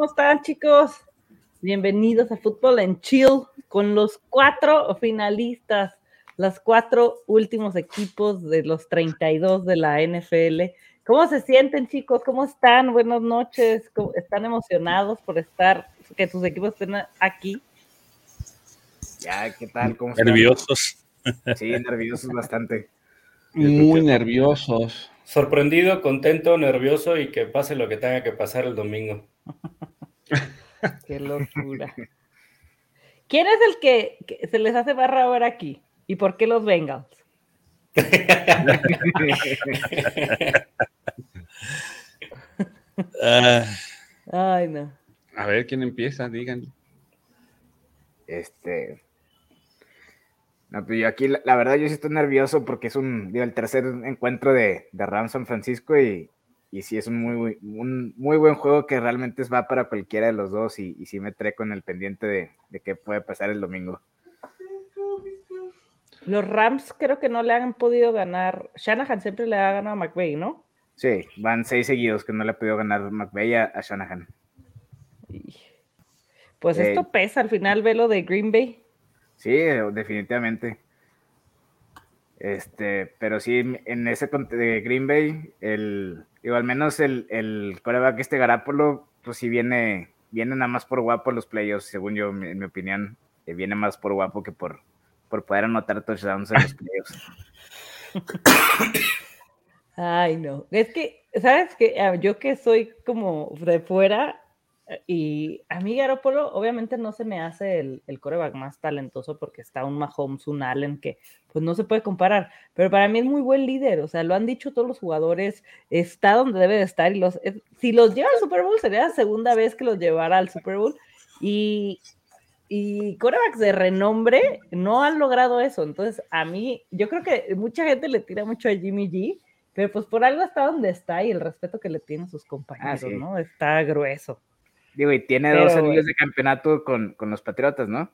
¿cómo están chicos? Bienvenidos a Fútbol en Chill con los cuatro finalistas, los cuatro últimos equipos de los 32 de la NFL. ¿Cómo se sienten chicos? ¿Cómo están? Buenas noches. ¿Están emocionados por estar, que sus equipos estén aquí? Ya, ¿qué tal? ¿Cómo nerviosos. Sí, nerviosos bastante. Muy nerviosos. Sorprendido, contento, nervioso y que pase lo que tenga que pasar el domingo. Qué locura. ¿Quién es el que, se les hace barra ahora aquí? ¿Y por qué los Bengals? Ah. Ay, no. A ver quién empieza, díganle. Este. No, pues yo aquí, la, verdad, yo sí estoy nervioso porque es un, digo, el tercer encuentro de, de Rams San Francisco y, y sí es un muy, un muy buen juego que realmente va para cualquiera de los dos y, y sí me treco en el pendiente de, de qué puede pasar el domingo. Los Rams creo que no le han podido ganar. Shanahan siempre le ha ganado a McVeigh, ¿no? Sí, van seis seguidos que no le ha podido ganar McVeigh a, a Shanahan. Pues eh, esto pesa al final, velo de Green Bay. Sí, definitivamente. Este, pero sí, en ese de Green Bay, el, digo, al menos el, el coreback este Garapolo, pues sí viene, viene nada más por guapo los playoffs, según yo, en mi opinión, eh, viene más por guapo que por, por poder anotar touchdowns en los playoffs. Ay, no. Es que, ¿sabes qué? Ah, yo que soy como de fuera, y a mí Garoppolo obviamente no se me hace el, el coreback más talentoso porque está un Mahomes, un Allen que pues no se puede comparar, pero para mí es muy buen líder, o sea, lo han dicho todos los jugadores, está donde debe de estar y los, si los lleva al Super Bowl sería la segunda vez que los llevara al Super Bowl y, y corebacks de renombre no han logrado eso, entonces a mí, yo creo que mucha gente le tira mucho a Jimmy G, pero pues por algo está donde está y el respeto que le tienen sus compañeros, ah, ¿no? Está grueso. Digo, y tiene dos anillos de campeonato con, los Patriotas, ¿no?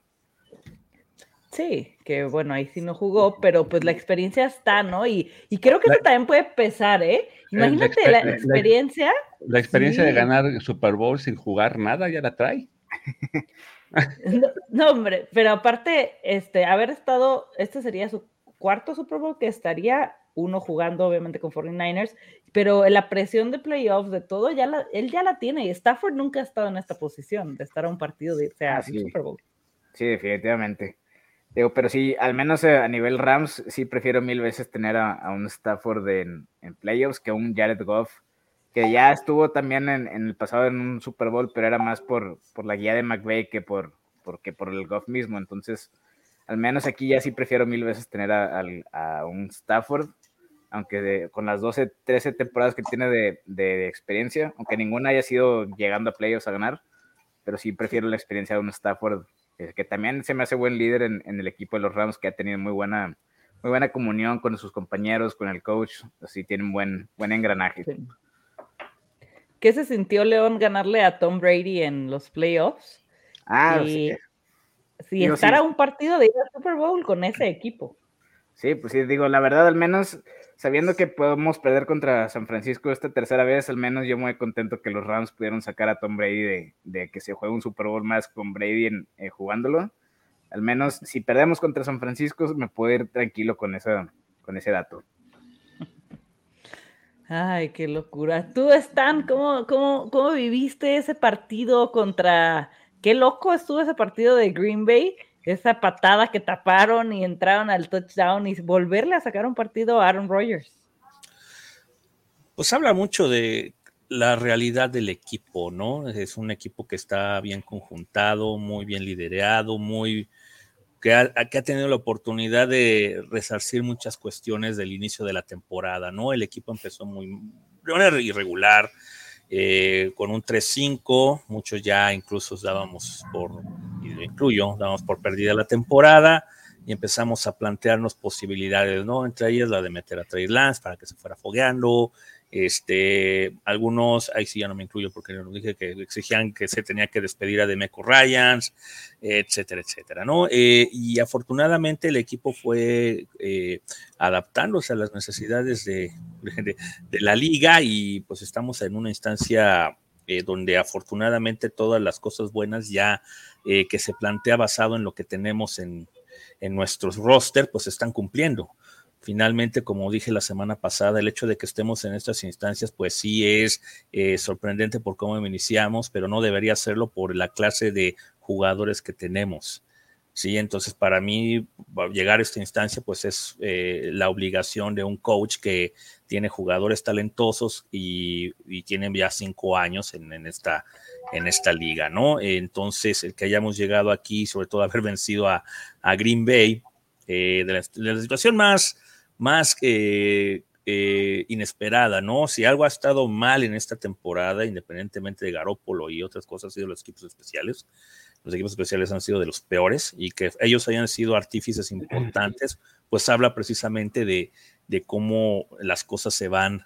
Sí, que bueno, ahí sí no jugó, pero pues la experiencia está, ¿no? Y, creo que eso también puede pesar, ¿eh? Imagínate la, experiencia. La, experiencia de ganar Super Bowl sin jugar nada ya la trae. no, hombre, pero aparte, este, haber estado, este sería su cuarto Super Bowl que estaría uno jugando obviamente con 49ers, pero la presión de playoffs, de todo, ya la, él ya la tiene y Stafford nunca ha estado en esta posición de estar a un partido de sea, ah, Super Bowl. Sí, definitivamente. Digo, pero sí, al menos eh, a nivel Rams, sí prefiero mil veces tener a, un Stafford en, playoffs que un Jared Goff, que ya estuvo también en, el pasado en un Super Bowl, pero era más por, por la guía de McVay que por, porque por el Goff mismo. Entonces, al menos aquí ya sí prefiero mil veces tener a, a un Stafford aunque con las 12, 13 temporadas que tiene de, experiencia, aunque ninguna haya sido llegando a playoffs a ganar, pero sí prefiero la experiencia de un Stafford, que también se me hace buen líder en, el equipo de los Rams, que ha tenido muy buena, muy buena comunión con sus compañeros, con el coach, así tiene un buen, buen engranaje. ¿Qué se sintió León ganarle a Tom Brady en los playoffs? Ah, sí. Si estar a un partido de ir al Super Bowl con ese equipo. Sí, pues sí, digo, la verdad, al menos sabiendo que podemos perder contra San Francisco esta tercera vez, al menos yo muy contento que los Rams pudieron sacar a Tom Brady de, que se juegue un Super Bowl más con Brady en, eh, jugándolo. Al menos si perdemos contra San Francisco, me puedo ir tranquilo con, esa, con ese dato. Ay, qué locura. Tú, Stan, ¿cómo, cómo, cómo viviste ese partido contra... Qué loco estuvo ese partido de Green Bay esa patada que taparon y entraron al touchdown y volverle a sacar un partido a Aaron Rodgers. Pues habla mucho de la realidad del equipo, ¿no? Es un equipo que está bien conjuntado, muy bien liderado, muy que ha, tenido la oportunidad de resarcir muchas cuestiones del inicio de la temporada, ¿no? El equipo empezó muy irregular, eh, con un 3-5, muchos ya incluso dábamos por, lo incluyo, dábamos por perdida la temporada y empezamos a plantearnos posibilidades, ¿no? Entre ellas la de meter a Trey Lance para que se fuera fogueando, este, algunos, ahí sí ya no me incluyo porque nos dije que exigían que se tenía que despedir a Demeco Ryans, etcétera, etcétera, ¿no? Eh, y afortunadamente el equipo fue eh, adaptándose a las necesidades de, de, la liga y pues estamos en una instancia eh, donde afortunadamente todas las cosas buenas ya eh, que se plantea basado en lo que tenemos en, en nuestros roster, pues están cumpliendo. Finalmente, como dije la semana pasada, el hecho de que estemos en estas instancias, pues sí es eh, sorprendente por cómo iniciamos, pero no debería serlo por la clase de jugadores que tenemos. Sí, entonces para mí llegar a esta instancia, pues es eh, la obligación de un coach que tiene jugadores talentosos y, y tienen ya cinco años en, esta, liga, ¿no? Entonces, el que hayamos llegado aquí, sobre todo haber vencido a, Green Bay, eh, de, la, situación más eh, eh, inesperada, ¿no? Si algo ha estado mal en esta temporada, independientemente de Garópolo y otras cosas, han sido los equipos especiales. Los equipos especiales han sido de los peores y que ellos hayan sido artífices importantes, pues habla precisamente de, de cómo las cosas se van,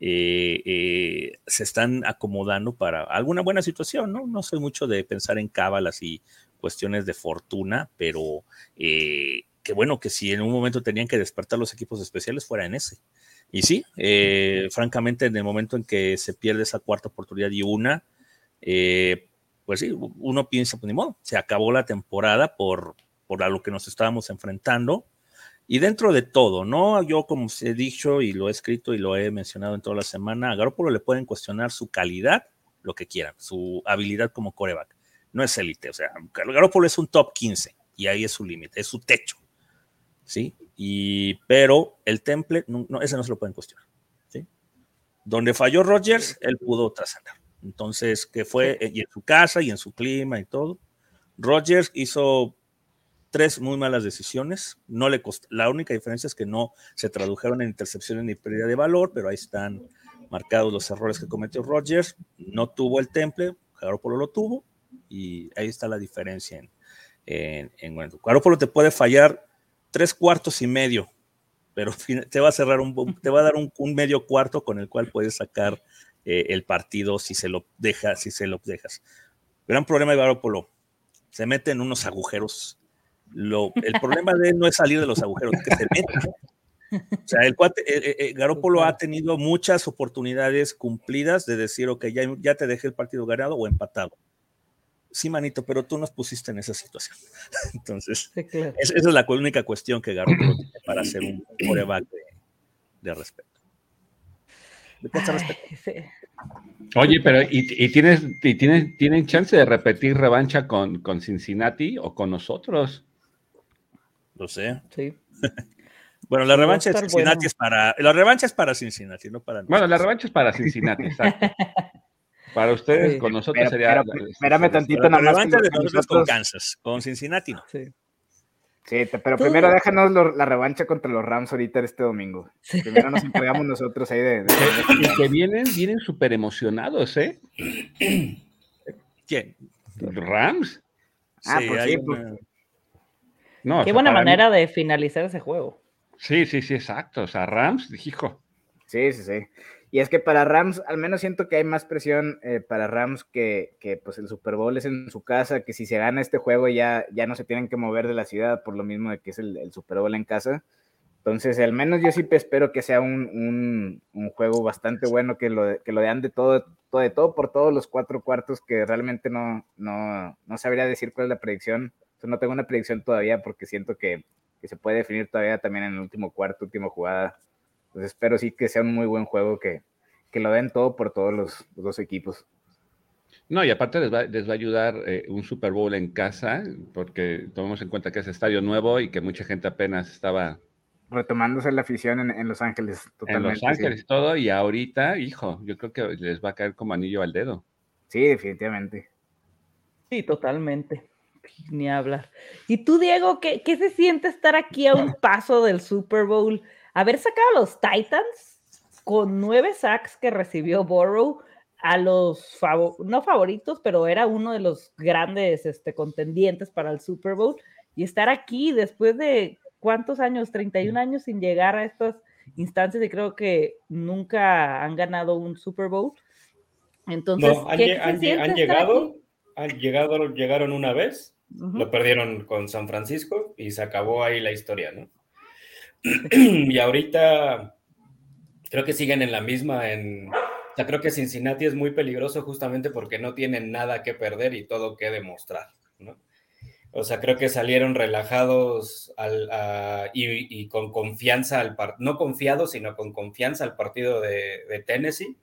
eh, eh, se están acomodando para alguna buena situación, ¿no? No soy mucho de pensar en cábalas y cuestiones de fortuna, pero eh, que bueno, que si en un momento tenían que despertar los equipos especiales, fuera en ese. Y sí, eh, francamente, en el momento en que se pierde esa cuarta oportunidad y una, eh, pues sí, uno piensa, pues ni modo, se acabó la temporada por, por a lo que nos estábamos enfrentando. Y dentro de todo, ¿no? Yo, como he dicho y lo he escrito y lo he mencionado en toda la semana, a Garoppolo le pueden cuestionar su calidad, lo que quieran, su habilidad como coreback. No es élite, o sea, Garoppolo es un top 15 y ahí es su límite, es su techo. ¿sí? Y, pero el temple, no, no, ese no se lo pueden cuestionar, ¿sí? Donde falló Rogers, él pudo trascender. Entonces, que fue y en su casa y en su clima y todo. Rogers hizo tres muy malas decisiones. No le costó, la única diferencia es que no se tradujeron en intercepciones ni pérdida de valor, pero ahí están marcados los errores que cometió Rogers. No tuvo el temple, Garoppolo lo tuvo, y ahí está la diferencia en, en, en Garoppolo te puede fallar tres cuartos y medio, pero te va a cerrar un, te va a dar un, un medio cuarto con el cual puedes sacar eh, el partido si se lo dejas, si se lo dejas. Gran problema de Garoppolo, se mete en unos agujeros. Lo, el problema de él no es salir de los agujeros, es que se meta. O sea, el cuate, eh, eh, Garoppolo ha tenido muchas oportunidades cumplidas de decir, ok, ya, ya te dejé el partido ganado o empatado sí, manito, pero tú nos pusiste en esa situación. Entonces, sí, claro. es, esa es la única cuestión que Garoppolo tiene para hacer un coreback de, de respeto. ¿De qué respeto? Sí. Oye, pero ¿y, y tienes, y tienes, tienen chance de repetir revancha con, con Cincinnati o con nosotros? Lo sé. Sí. Bueno, la revancha de Cincinnati bueno. es para. La revancha es para Cincinnati, no para nosotros. Bueno, la revancha es para Cincinnati, exacto. Para ustedes, sí. con nosotros pero, sería. Pero, espérame tantito, nada más. Revancha de nosotros con Kansas, con Cincinnati no. Sí. Sí, pero ¿Tú? primero déjanos lo, la revancha contra los Rams ahorita este domingo. Sí. Primero nos encargamos nosotros ahí de. de... Y que vienen, vienen súper emocionados, ¿eh? ¿Quién? Rams. Ah, sí, pues sí. Pues... No, Qué o sea, buena manera mí... de finalizar ese juego. Sí, sí, sí, exacto. O sea, Rams, hijo. Sí, sí, sí. Y es que para Rams, al menos siento que hay más presión eh, para Rams que, que, pues el Super Bowl es en su casa, que si se gana este juego ya, ya no se tienen que mover de la ciudad por lo mismo de que es el, el Super Bowl en casa. Entonces, al menos yo sí espero que sea un, un, un juego bastante bueno, que lo, que lo dean de todo, todo, de todo por todos los cuatro cuartos, que realmente no, no, no sabría decir cuál es la predicción. No tengo una predicción todavía porque siento que, que se puede definir todavía también en el último cuarto, última jugada. Entonces espero sí que sea un muy buen juego, que, que lo den todo por todos los, los, dos equipos. No, y aparte les va, les va a ayudar eh, un Super Bowl en casa, porque tomemos en cuenta que es estadio nuevo y que mucha gente apenas estaba... Retomándose la afición en, en Los Ángeles. Totalmente, en Los Ángeles y sí. todo, y ahorita, hijo, yo creo que les va a caer como anillo al dedo. Sí, definitivamente. Sí, totalmente. Ni hablar. ¿Y tú, Diego, qué, qué se siente estar aquí a un paso del Super Bowl? haber sacado a los Titans con nueve sacks que recibió Burrow a los favor no favoritos, pero era uno de los grandes este, contendientes para el Super Bowl y estar aquí después de cuántos años, 31 años sin llegar a estas instancias y creo que nunca han ganado un Super Bowl. Entonces, no, han, ¿qué, han, han llegado, han llegado, llegaron una vez, uh -huh. lo perdieron con San Francisco y se acabó ahí la historia, ¿no? y ahorita creo que siguen en la misma en, O sea, creo que Cincinnati es muy peligroso justamente porque no tienen nada que perder y todo que demostrar, ¿no? O sea, creo que salieron relajados y, con confianza al partido, no confiados, sino con confianza al partido de, de, Tennessee.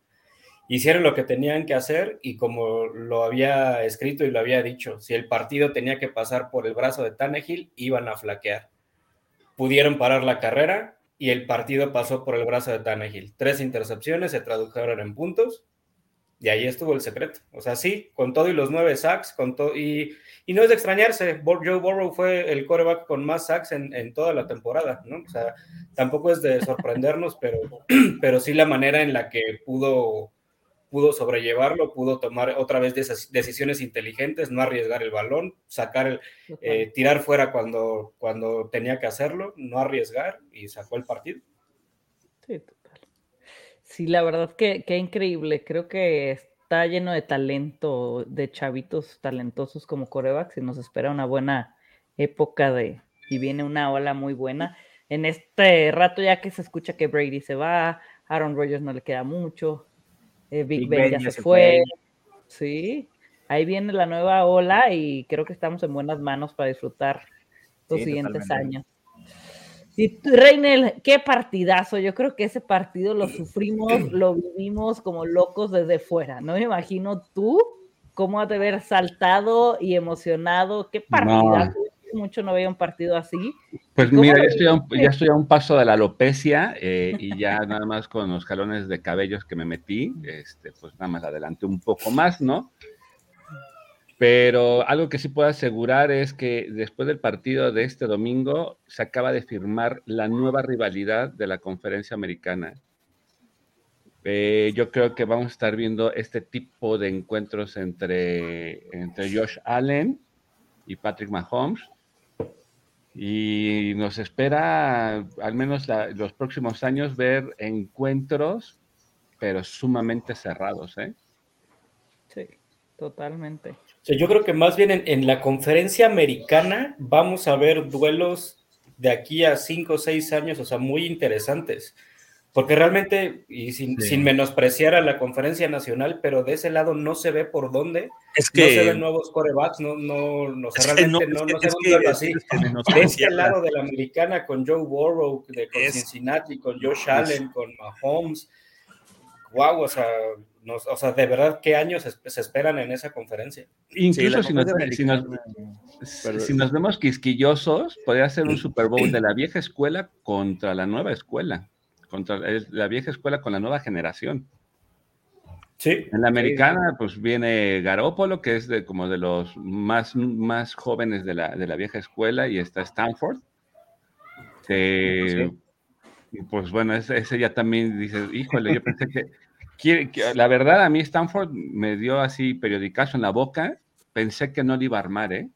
Hicieron lo que tenían que hacer y como lo había escrito y lo había dicho, si el partido tenía que pasar por el brazo de Tannehill, iban a flaquear. Pudieron parar la carrera y el partido pasó por el brazo de Tannehill. Tres intercepciones se tradujeron en puntos y ahí estuvo el secreto. O sea, sí, con todo y los nueve sacks, con todo y, y, no es de extrañarse. Joe Burrow fue el quarterback con más sacks en, en, toda la temporada, ¿no? O sea, tampoco es de sorprendernos, pero, pero sí la manera en la que pudo, pudo sobrellevarlo, pudo tomar otra vez decisiones inteligentes, no arriesgar el balón, sacar el, eh, tirar fuera cuando, cuando tenía que hacerlo, no arriesgar y sacó el partido. Sí, Sí, la verdad que, que increíble. Creo que está lleno de talento, de chavitos talentosos como corebacks y nos espera una buena época de, y viene una ola muy buena. En este rato ya que se escucha que Brady se va, Aaron Rodgers no le queda mucho, eh, Big, Ben, ya, se, fue. Sí, ahí viene la nueva ola y creo que estamos en buenas manos para disfrutar los siguientes años. Y Reinel, qué partidazo. Yo creo que ese partido lo sufrimos, lo vivimos como locos desde fuera. No me imagino tú cómo has de haber saltado y emocionado. Qué partidazo. Mucho no veía un partido así. Pues mira, ya estoy, a un, ya estoy, a un, paso de la alopecia eh, y ya nada más con los jalones de cabellos que me metí, este, pues nada más adelante un poco más, ¿no? Pero algo que sí puedo asegurar es que después del partido de este domingo se acaba de firmar la nueva rivalidad de la conferencia americana. Eh, yo creo que vamos a estar viendo este tipo de encuentros entre, entre Josh Allen y Patrick Mahomes. Y nos espera, al menos los próximos años, ver encuentros, pero sumamente cerrados. ¿eh? Sí, totalmente yo creo que más bien en, la conferencia americana vamos a ver duelos de aquí a cinco o seis años, o sea, muy interesantes. Porque realmente, y sin, menospreciar a la conferencia nacional, pero de ese lado no se ve por dónde. Es que, no se ven nuevos corebacks, no, no, no, realmente no, no, se ve así. de este lado de la americana, con Joe Burrow, de, con Cincinnati, con Josh Allen, con Mahomes. Wow, o sea, o sea, de verdad, ¿qué años se, esperan en esa conferencia? Incluso si, nos, si, nos, vemos quisquillosos, podría ser un Super Bowl de la vieja escuela contra la nueva escuela, contra la vieja escuela con la nueva generación. Sí. En la americana, pues viene Garópolo, que es de, como de los más, más jóvenes de la, de la vieja escuela, y está Stanford. y pues bueno, ese, ese, ya también dice, híjole, yo pensé que la verdad, a mí Stanford me dio así periodicazo en la boca. Pensé que no le iba a armar, ¿eh?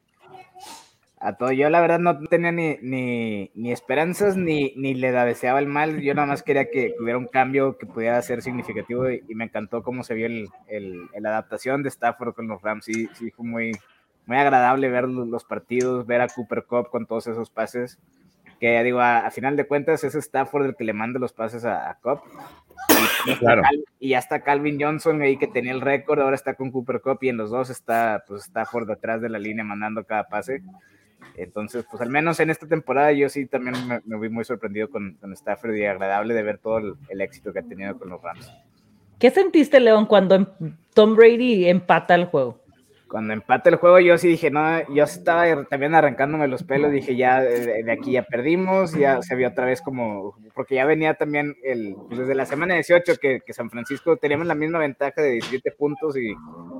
A todo, yo la verdad no tenía ni, ni, esperanzas ni, ni le deseaba el mal. Yo nada más quería que hubiera un cambio que pudiera ser significativo y, me encantó cómo se vio el, el, la adaptación de Stafford con los Rams. Sí, sí fue muy, muy agradable ver los partidos, ver a Cooper Cup con todos esos pases. Que digo, a, final de cuentas es Stafford el que le manda los pases a, a Cup y, claro. y ya está Calvin Johnson ahí que tenía el récord, ahora está con Cooper Cup y en los dos está, pues está por detrás de la línea mandando cada pase. Entonces, pues al menos en esta temporada yo sí también me, vi muy sorprendido con, con, Stafford y agradable de ver todo el, el, éxito que ha tenido con los Rams. ¿Qué sentiste, León, cuando em, Tom Brady empata el juego? Cuando empate el juego, yo sí dije, no, yo estaba también arrancándome los pelos, dije, ya de, aquí ya perdimos, ya se vio otra vez como, porque ya venía también el, pues, desde la semana 18 que, que, San Francisco teníamos la misma ventaja de 17 puntos y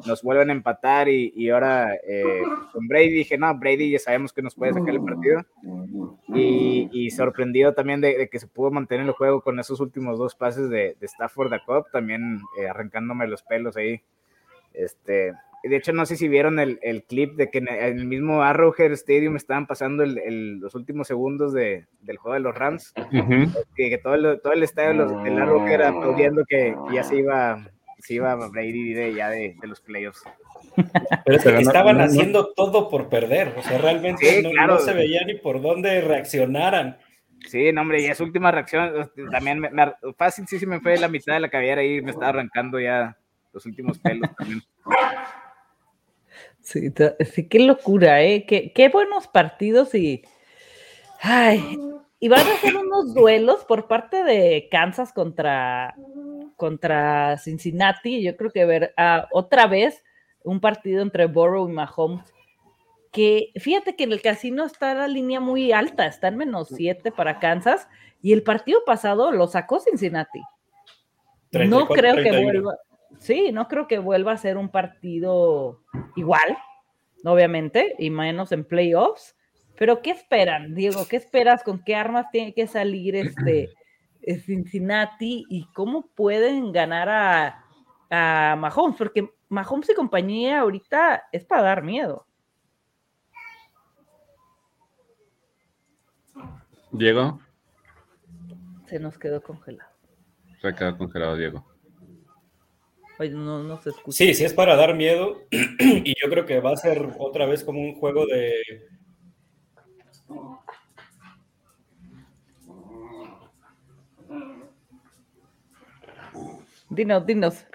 nos vuelven a empatar y, y ahora eh, con Brady dije, no, Brady ya sabemos que nos puede sacar el partido. Y, y sorprendido también de, que se pudo mantener el juego con esos últimos dos pases de, de Stafford a Cobb, también eh, arrancándome los pelos ahí, este de hecho, no sé si vieron el, el clip de que en el mismo Arrowhead Stadium estaban pasando el, los últimos segundos de, del juego de los Rams. que, todo, el, todo el estadio del Arrowhead aplaudiendo que, ya se iba, se iba Brady de, ya de, de los playoffs. Pero es que estaban haciendo todo por perder. O sea, realmente no, se veía ni por dónde reaccionaran. Sí, no, hombre, y esa última reacción también me, fácil, sí, sí me fue la mitad de la cabellera y me estaba arrancando ya los últimos pelos también. Sí, sí, qué locura, ¿eh? Qué, qué buenos partidos y. Ay, y van a ser unos duelos por parte de Kansas contra, contra Cincinnati. Yo creo que ver ah, otra vez un partido entre Burrow y Mahomes. Que fíjate que en el casino está la línea muy alta, está en menos 7 para Kansas. Y el partido pasado lo sacó Cincinnati. no creo que vuelva. Sí, no creo que vuelva a ser un partido igual, obviamente, y menos en playoffs pero ¿qué esperan, Diego? ¿Qué esperas? ¿Con qué armas tiene que salir este eh, Cincinnati y cómo pueden ganar a, a Mahomes? Porque Mahomes y compañía ahorita es para dar miedo. Diego. Se nos quedó congelado. Se quedó congelado, Diego. No, no se escucha. Sí, sí es para dar miedo. y yo creo que va a ser otra vez como un juego de Dinos, dinos.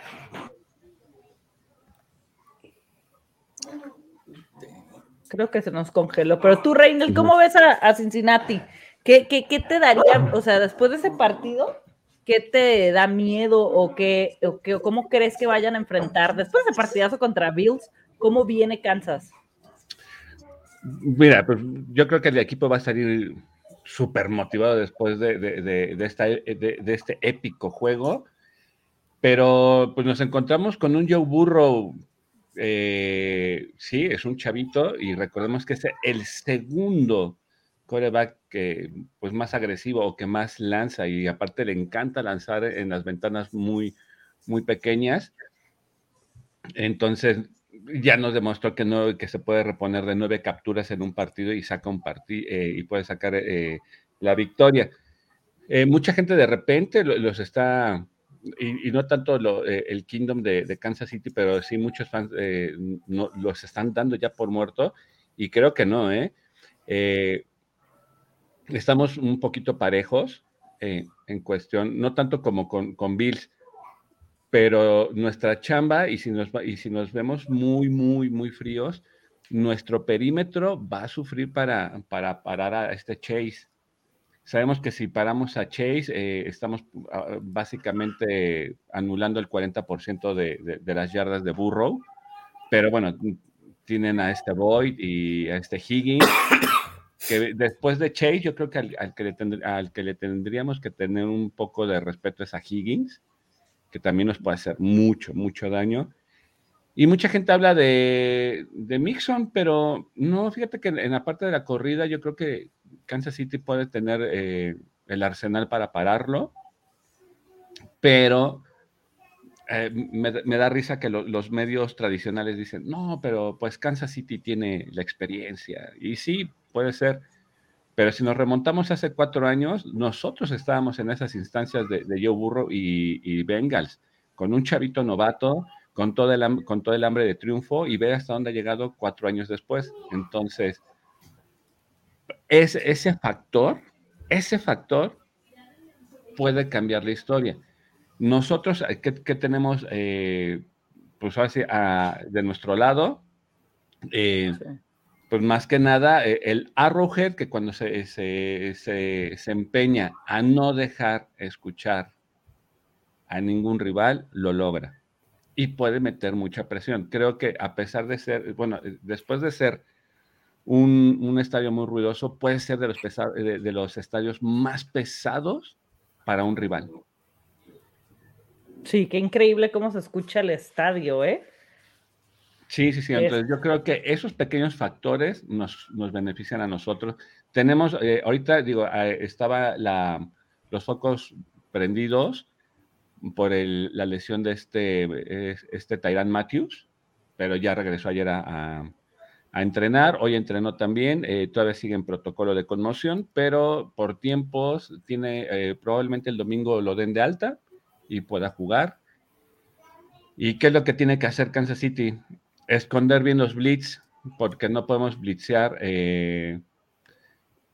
Creo que se nos congeló. Pero tú, Reynel, ¿cómo ves a, Cincinnati? ¿Qué, ¿Qué, qué, te daría, o sea, después de ese partido, qué te da miedo o, qué, o qué, cómo crees que vayan a enfrentar después de partidazo contra Bills? ¿Cómo viene Kansas? Mira, pues yo creo que el equipo va a salir súper motivado después de, de, este épico juego, pero pues nos encontramos con un Joe Burrow, eh, sí, es un chavito y recordemos que es el segundo coreback que pues más agresivo o que más lanza y aparte le encanta lanzar en las ventanas muy, muy pequeñas. Entonces, ya nos demostró que no, que se puede reponer de nueve capturas en un partido y saca un partido eh, y puede sacar eh, la victoria. Eh, mucha gente de repente los está, y, no tanto el Kingdom de, Kansas City, pero sí muchos fans los están dando ya por muerto, y creo que no, ¿eh? Estamos un poquito parejos en cuestión, no tanto como con, con Bills, pero nuestra chamba, y si, nos, y si nos vemos muy, muy, muy fríos, nuestro perímetro va a sufrir para, para parar a este Chase. Sabemos que si paramos a Chase, eh, estamos ah, básicamente anulando el 40% de, de, las yardas de Burrow, pero bueno, tienen a este Boyd y a este Higgins, que después de Chase, yo creo que al, que, le al que le tendríamos que tener un poco de respeto es a Higgins que también nos puede hacer mucho, mucho daño. Y mucha gente habla de, de Mixon, pero no, fíjate que en la parte de la corrida yo creo que Kansas City puede tener eh, el arsenal para pararlo, pero eh, me, da risa que los medios tradicionales dicen, no, pero pues Kansas City tiene la experiencia. Y sí, puede ser, pero si nos remontamos hace cuatro años, nosotros estábamos en esas instancias de, Joe Burro y, Bengals, con un chavito novato, con todo, el, hambre de triunfo y ve hasta dónde ha llegado cuatro años después. Entonces, ese factor, ese factor puede cambiar la historia. Nosotros, ¿qué, tenemos? Eh, pues ahora de nuestro lado, eh, pues más que nada, eh, el Arrowhead, que cuando se, se, empeña a no dejar escuchar a ningún rival, lo logra. Y puede meter mucha presión. Creo que a pesar de ser, bueno, eh, después de ser un, estadio muy ruidoso, puede ser de los, de los estadios más pesados para un rival. Sí, qué increíble cómo se escucha el estadio, ¿eh? Sí, sí, sí. Entonces yo creo que esos pequeños factores nos, benefician a nosotros. Tenemos, eh, ahorita digo, eh, estaba la, los focos prendidos por la lesión de este, este Tyrant Matthews, pero ya regresó ayer a, entrenar. Hoy entrenó también, eh, todavía sigue en protocolo de conmoción, pero por tiempos tiene, probablemente el domingo lo den de alta y pueda jugar. ¿Y qué es lo que tiene que hacer Kansas City? Esconder bien los blitz, porque no podemos blitzear, eh,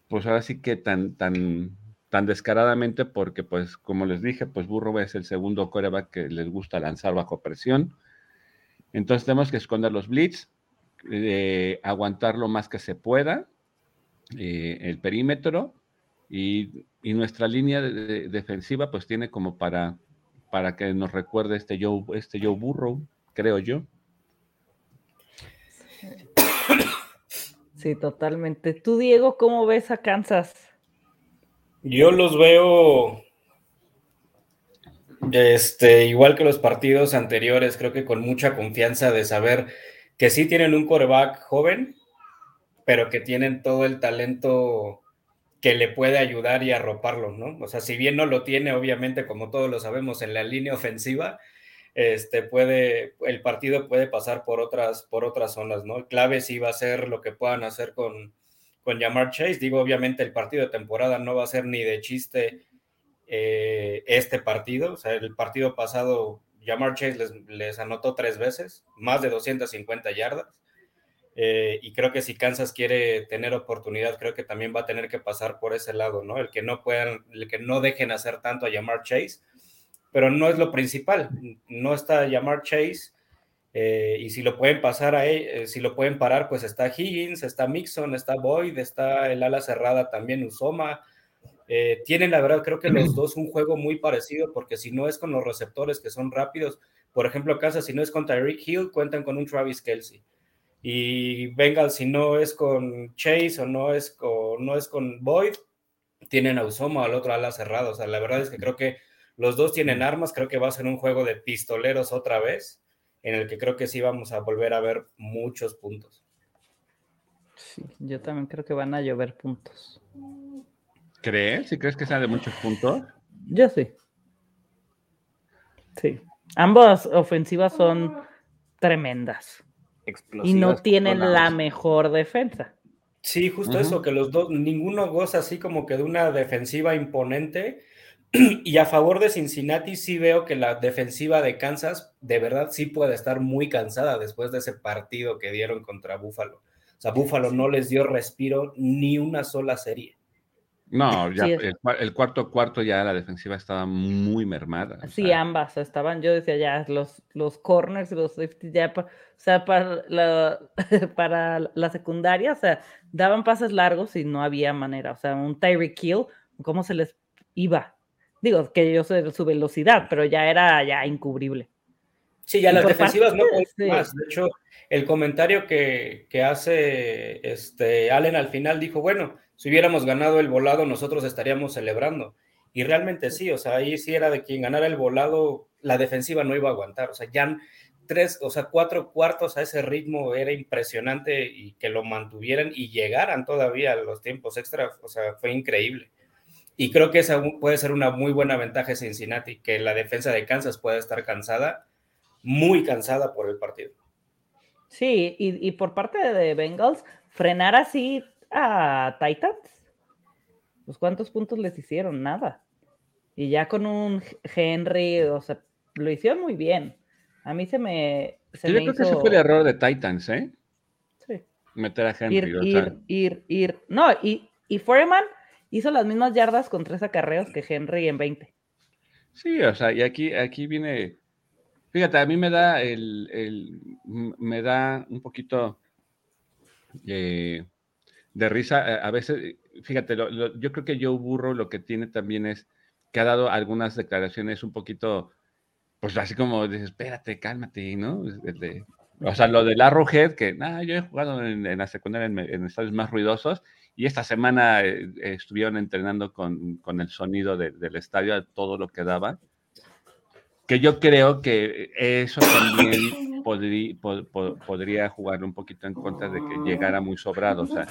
pues ahora sí que tan, tan, tan descaradamente porque, pues, como les dije, pues Burrow es el segundo coreback que les gusta lanzar bajo presión. Entonces tenemos que esconder los blitz, eh, aguantar lo más que se pueda, eh, el perímetro y, nuestra línea defensiva pues tiene como para, para que nos recuerde este Joe, este Joe Burrow, creo yo. Sí, totalmente. Tú, Diego, ¿cómo ves a Kansas? Yo los veo este, igual que los partidos anteriores, creo que con mucha confianza de saber que sí tienen un coreback joven, pero que tienen todo el talento que le puede ayudar y arroparlo, ¿no? O sea, si bien no lo tiene, obviamente, como todos lo sabemos, en la línea ofensiva, este puede, el partido puede pasar por otras, por otras zonas, ¿no? clave sí va a ser lo que puedan hacer con, con Jamar Chase. Digo, obviamente el partido de temporada no va a ser ni de chiste eh, este partido. O sea, el partido pasado, Jamar Chase les, les, anotó tres veces, más de 250 yardas. Eh, y creo que si Kansas quiere tener oportunidad, creo que también va a tener que pasar por ese lado, ¿no? El que no puedan, el que no dejen hacer tanto a Jamar Chase, pero no es lo principal. No está Jamar Chase eh, y si lo pueden pasar a eh, si lo pueden parar, pues está Higgins, está Mixon, está Boyd, está el ala cerrada también Usoma. Eh, tienen la verdad, creo que los dos un juego muy parecido, porque si no es con los receptores que son rápidos, por ejemplo, casa si no es con Tyreek Hill, cuentan con un Travis Kelsey. Y Bengal, si no es con Chase o no es con, no es con Boyd, tienen a Usoma al otro ala cerrado. O sea, la verdad es que creo que los dos tienen armas, creo que va a ser un juego de pistoleros otra vez en el que creo que sí vamos a volver a ver muchos puntos. Sí, yo también creo que van a llover puntos. ¿Crees? ¿Si crees que sea de muchos puntos? Yo sí. Sí. Ambas ofensivas son tremendas. y no tienen la mejor defensa. Sí, justo eso, que los dos, ninguno goza así como que de una defensiva imponente Y a favor de Cincinnati sí veo que la defensiva de Kansas de verdad sí puede estar muy cansada después de ese partido que dieron contra Buffalo. O sea, Buffalo no les dio respiro ni una sola serie. No, ya el, cuarto cuarto ya la defensiva estaba muy mermada. Sí, ambas estaban, yo decía ya, los, los corners y los safeties ya, o sea, para la, para la secundaria, o sea, daban pases largos y no había manera. O sea, un Tyreek Kill, ¿cómo se les iba? Digo, que yo sé su velocidad, pero ya era ya incubrible. Sí, ya las defensivas no más. De hecho, el comentario que, hace este Allen al final dijo, bueno, si hubiéramos ganado el volado, nosotros estaríamos celebrando. Y realmente sí, o sea, ahí sí era de quien ganara el volado, la defensiva no iba a aguantar. O sea, ya tres, o sea, cuatro cuartos a ese ritmo era impresionante y que lo mantuvieran y llegaran todavía a los tiempos extra, o sea, fue increíble. Y creo que esa puede ser una muy buena ventaja de Cincinnati, que la defensa de Kansas puede estar cansada, muy cansada por el partido. Sí, y, por parte de Bengals, frenar así a Titans, pues cuántos puntos les hicieron, nada. Y ya con un Henry, o sea, lo hicieron muy bien. A mí se me. Yo creo que ese fue el error de Titans, ¿eh? Sí. Meter a Henry. Ir, ir, ir, ir. No, y, y Foreman hizo las mismas yardas con tres acarreos que Henry en 20. Sí, o sea, y aquí, aquí viene, fíjate, a mí me da el, me da un poquito eh, de risa, a veces, fíjate, yo creo que Joe Burro lo que tiene también es que ha dado algunas declaraciones un poquito, pues así como, espérate, cálmate, ¿no? o sea, lo del Arrowhead, que, nada, yo he jugado en, la secundaria en estadios más ruidosos, y esta semana eh, estuvieron entrenando con, el sonido del estadio, todo lo que daba. Que yo creo que eso también podría, jugar un poquito en contra de que llegara muy sobrado. O sea,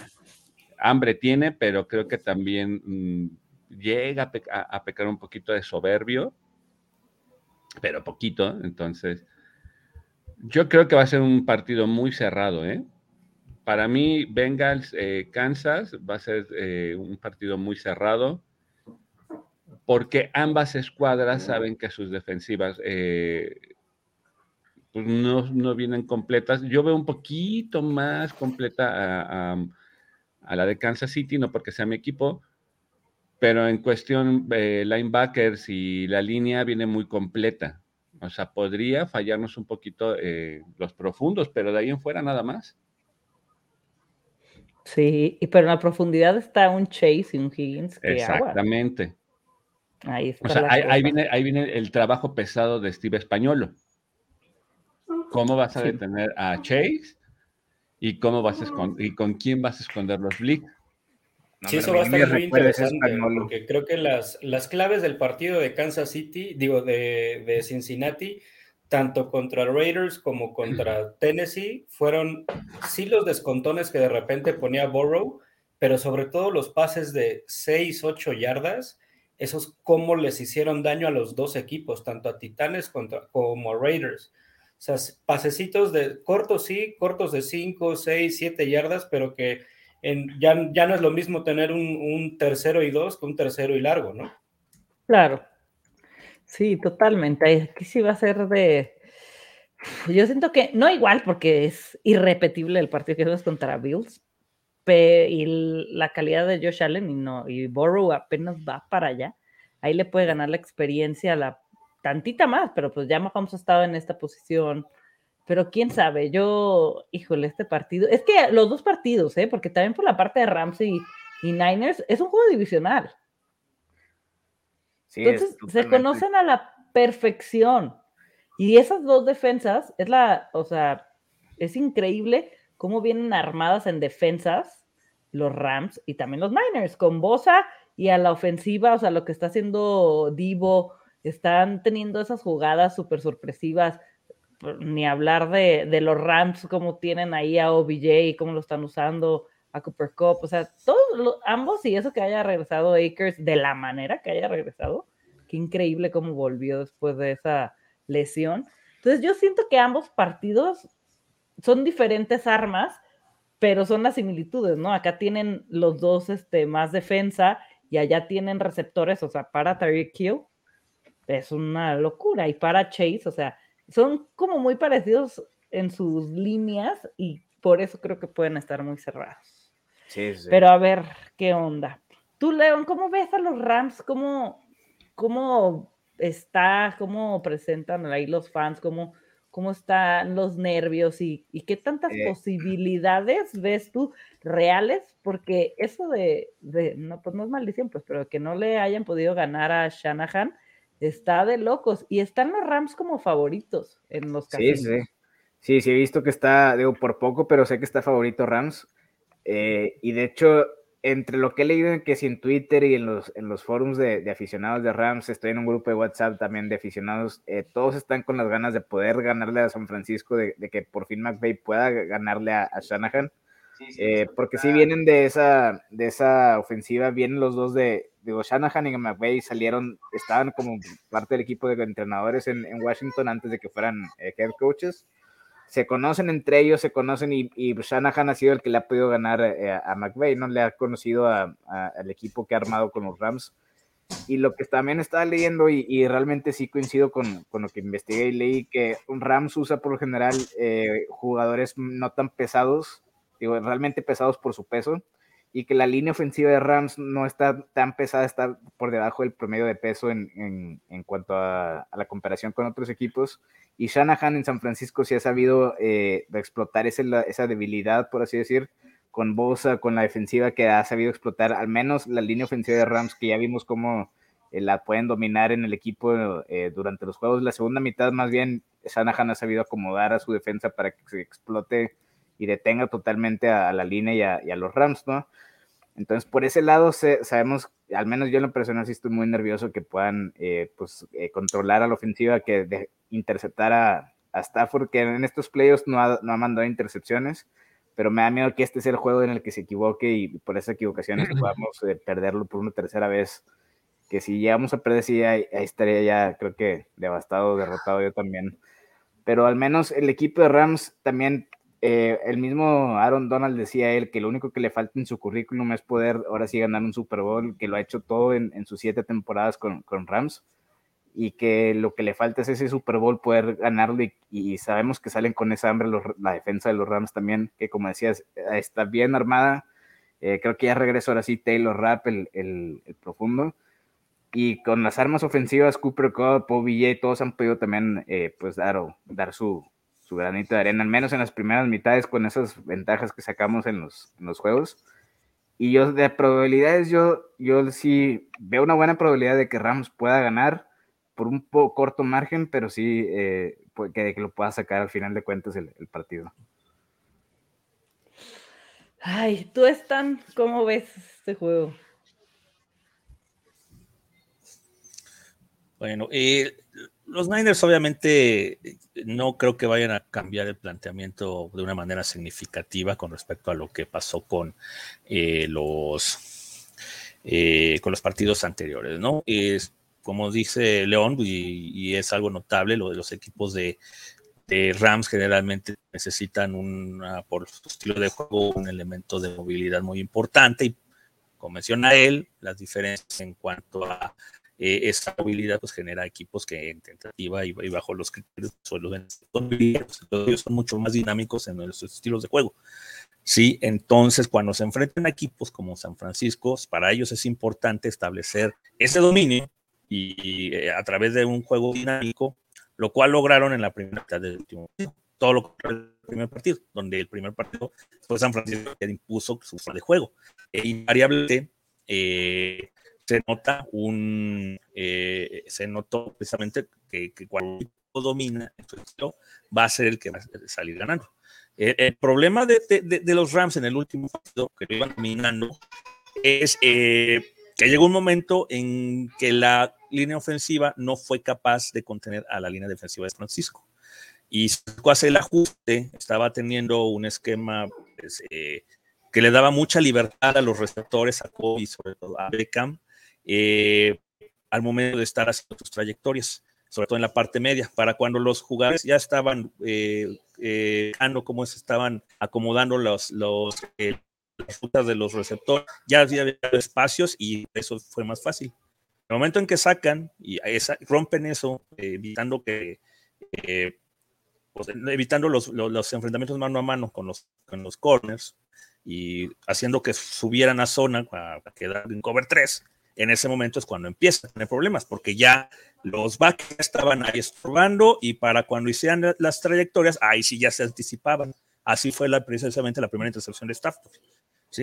hambre tiene, pero creo que también mm, llega a, pecar un poquito de soberbio, pero poquito. Entonces, yo creo que va a ser un partido muy cerrado, ¿eh? Para mí, Bengals, eh, Kansas va a ser eh, un partido muy cerrado porque ambas escuadras saben que sus defensivas eh, pues no, vienen completas. Yo veo un poquito más completa a, la de Kansas City, no porque sea mi equipo, pero en cuestión eh, linebackers y la línea viene muy completa. O sea, podría fallarnos un poquito eh, los profundos, pero de ahí en fuera nada más. Sí, y pero en la profundidad está un Chase y un Higgins. Exactamente. Ahí, está o sea, ahí, viene, ahí viene el trabajo pesado de Steve Españolo. ¿Cómo vas a detener a Chase? ¿Y cómo vas a y con quién vas a esconder los blitz? sí, eso va a estar muy interesante, porque creo que las, las claves del partido de Kansas City, digo, de, de Cincinnati, tanto contra Raiders como contra Tennessee, fueron sí los descontones que de repente ponía Burrow, pero sobre todo los pases de 6, 8 yardas, esos cómo les hicieron daño a los dos equipos, tanto a Titanes contra, como a Raiders. O sea, pasecitos de cortos, sí, cortos de 5, 6, 7 yardas, pero que ya, ya no es lo mismo tener un, tercero y dos que un tercero y largo, ¿no? Claro. Sí, totalmente. Aquí sí va a ser de. Yo siento que no igual, porque es irrepetible el partido que es contra Bills, y la calidad de Josh Allen y no, y Borrow apenas va para allá. Ahí le puede ganar la experiencia, la tantita más, pero pues ya Mahomes ha estado en esta posición pero quién sabe, yo, híjole, este partido, es que los dos partidos, ¿eh? porque también por la parte de Ramsey y, Niners, es un juego divisional. Entonces, se conocen a la perfección. Y esas dos defensas, es la, o sea, es increíble cómo vienen armadas en defensas los Rams y también los Niners, con Bosa y a la ofensiva, o sea, lo que está haciendo Divo, están teniendo esas jugadas súper sorpresivas ni hablar de, los Rams, como tienen ahí a OBJ y cómo lo están usando, a Cooper Cup, o sea, todos, ambos y eso que haya regresado Akers de la manera que haya regresado, qué increíble cómo volvió después de esa lesión. Entonces yo siento que ambos partidos son diferentes armas, pero son las similitudes, ¿no? Acá tienen los dos este, más defensa y allá tienen receptores, o sea, para Tyreek Hill es una locura y para Chase, o sea, son como muy parecidos en sus líneas y por eso creo que pueden estar muy cerrados. Sí, sí. Pero a ver, ¿qué onda? Tú, León, ¿cómo ves a los Rams? ¿Cómo, cómo está? ¿Cómo presentan ahí los fans? ¿Cómo, cómo están los nervios? ¿Y, qué tantas eh. posibilidades ves tú reales? Porque eso de, de, no, pues no es maldición, pues, pero que no le hayan podido ganar a Shanahan, está de locos. Y están los Rams como favoritos en los casinos. Sí, sí. Sí, sí, he visto que está, digo, por poco, pero sé que está favorito Rams. Eh, y de hecho, entre lo que he leído que si en Twitter y en los, en los forums de, aficionados de Rams, estoy en un grupo de WhatsApp también de aficionados, eh, todos están con las ganas de poder ganarle a San Francisco, de, que por fin McVay pueda ganarle a, Shanahan. Eh, porque si vienen de esa, de esa ofensiva, vienen los dos de, digo, Shanahan y McVay salieron, estaban como parte del equipo de entrenadores en, Washington antes de que fueran eh, head coaches. Se conocen entre ellos, se conocen y, Shanahan ha sido el que le ha podido ganar eh, a McVay, ¿no? Le ha conocido al equipo que ha armado con los Rams. Y lo que también estaba leyendo, y, realmente sí coincido con, con, lo que investigué y leí, que Rams usa por lo general eh, jugadores no tan pesados, digo, realmente pesados por su peso, y que la línea ofensiva de Rams no está tan pesada, está por debajo del promedio de peso en, en, cuanto a, la comparación con otros equipos. Y Shanahan en San Francisco sí ha sabido eh, explotar esa, esa debilidad, por así decir, con Bosa, con la defensiva que ha sabido explotar, al menos la línea ofensiva de Rams, que ya vimos cómo eh, la pueden dominar en el equipo eh, durante los juegos. La segunda mitad, más bien, Shanahan ha sabido acomodar a su defensa para que se explote y detenga totalmente a, la línea y a, los Rams, ¿no? Entonces, por ese lado, sabemos, al menos yo en lo personal sí estoy muy nervioso que puedan, eh, pues, eh, controlar a la ofensiva, que de, interceptar a, Stafford, que en estos playoffs no ha, no ha mandado intercepciones, pero me da miedo que este sea el juego en el que se equivoque y por esa equivocación podamos eh, perderlo por una tercera vez. Que si llegamos a perder, sí, ahí, ahí estaría ya, creo que devastado, derrotado yo también. Pero al menos el equipo de Rams también eh, el mismo Aaron Donald decía él que lo único que le falta en su currículum es poder ahora sí ganar un Super Bowl, que lo ha hecho todo en, sus siete temporadas con, Rams y que lo que le falta es ese Super Bowl poder ganarlo y, sabemos que salen con esa hambre la defensa de los Rams también, que como decías, está bien armada Eh, creo que ya regresó ahora sí Taylor Rapp, el, el, profundo. Y con las armas ofensivas, Cooper Cup, OBJ, todos han podido también eh, pues dar, dar su, su, granito de arena, al menos en las primeras mitades con esas ventajas que sacamos en los, en los juegos. Y yo de probabilidades, yo, yo sí veo una buena probabilidad de que Rams pueda ganar por un poco corto margen, pero sí eh, que, que, lo pueda sacar al final de cuentas el, el partido. Ay, tú están, ¿cómo ves este juego? Bueno, eh, los Niners obviamente no creo que vayan a cambiar el planteamiento de una manera significativa con respecto a lo que pasó con eh, los eh, con los partidos anteriores, ¿no? Es, como dice León, y, es algo notable, lo de los equipos de, Rams generalmente necesitan una, por su estilo de juego, un elemento de movilidad muy importante y como menciona él, las diferencias en cuanto a eh, esa movilidad pues genera equipos que en tentativa y, bajo los criterios suelen son mucho más dinámicos en los estilos de juego. Sí, entonces cuando se enfrentan a equipos como San Francisco, para ellos es importante establecer ese dominio y eh, a través de un juego dinámico lo cual lograron en la primera mitad del último partido. Todo lo que el primer partido, donde el primer partido fue San Francisco que impuso su forma de juego. E invariablemente eh, se nota un, eh, se notó precisamente que, cuando domina va a ser el que va a salir ganando. El, problema de, de, los Rams en el último partido, que lo iban dominando, es eh, que llegó un momento en que la línea ofensiva no fue capaz de contener a la línea defensiva de Francisco. Y hace el ajuste, estaba teniendo un esquema pues, eh, que le daba mucha libertad a los receptores, a Kobe y sobre todo a Beckham, eh, al momento de estar haciendo sus trayectorias, sobre todo en la parte media, para cuando los jugadores ya estaban eh, eh cómo se estaban acomodando los, los, las rutas de los receptores, ya había espacios y eso fue más fácil. El momento en que sacan y rompen eso, eh, evitando que eh, pues, evitando los, los, enfrentamientos mano a mano con los, con los corners y haciendo que subieran a zona para quedar en cover 3, en ese momento es cuando empiezan a tener problemas, porque ya los backs estaban ahí estorbando y para cuando hicieran las trayectorias, ahí sí ya se anticipaban. Así fue la, precisamente la primera intercepción de Stafford.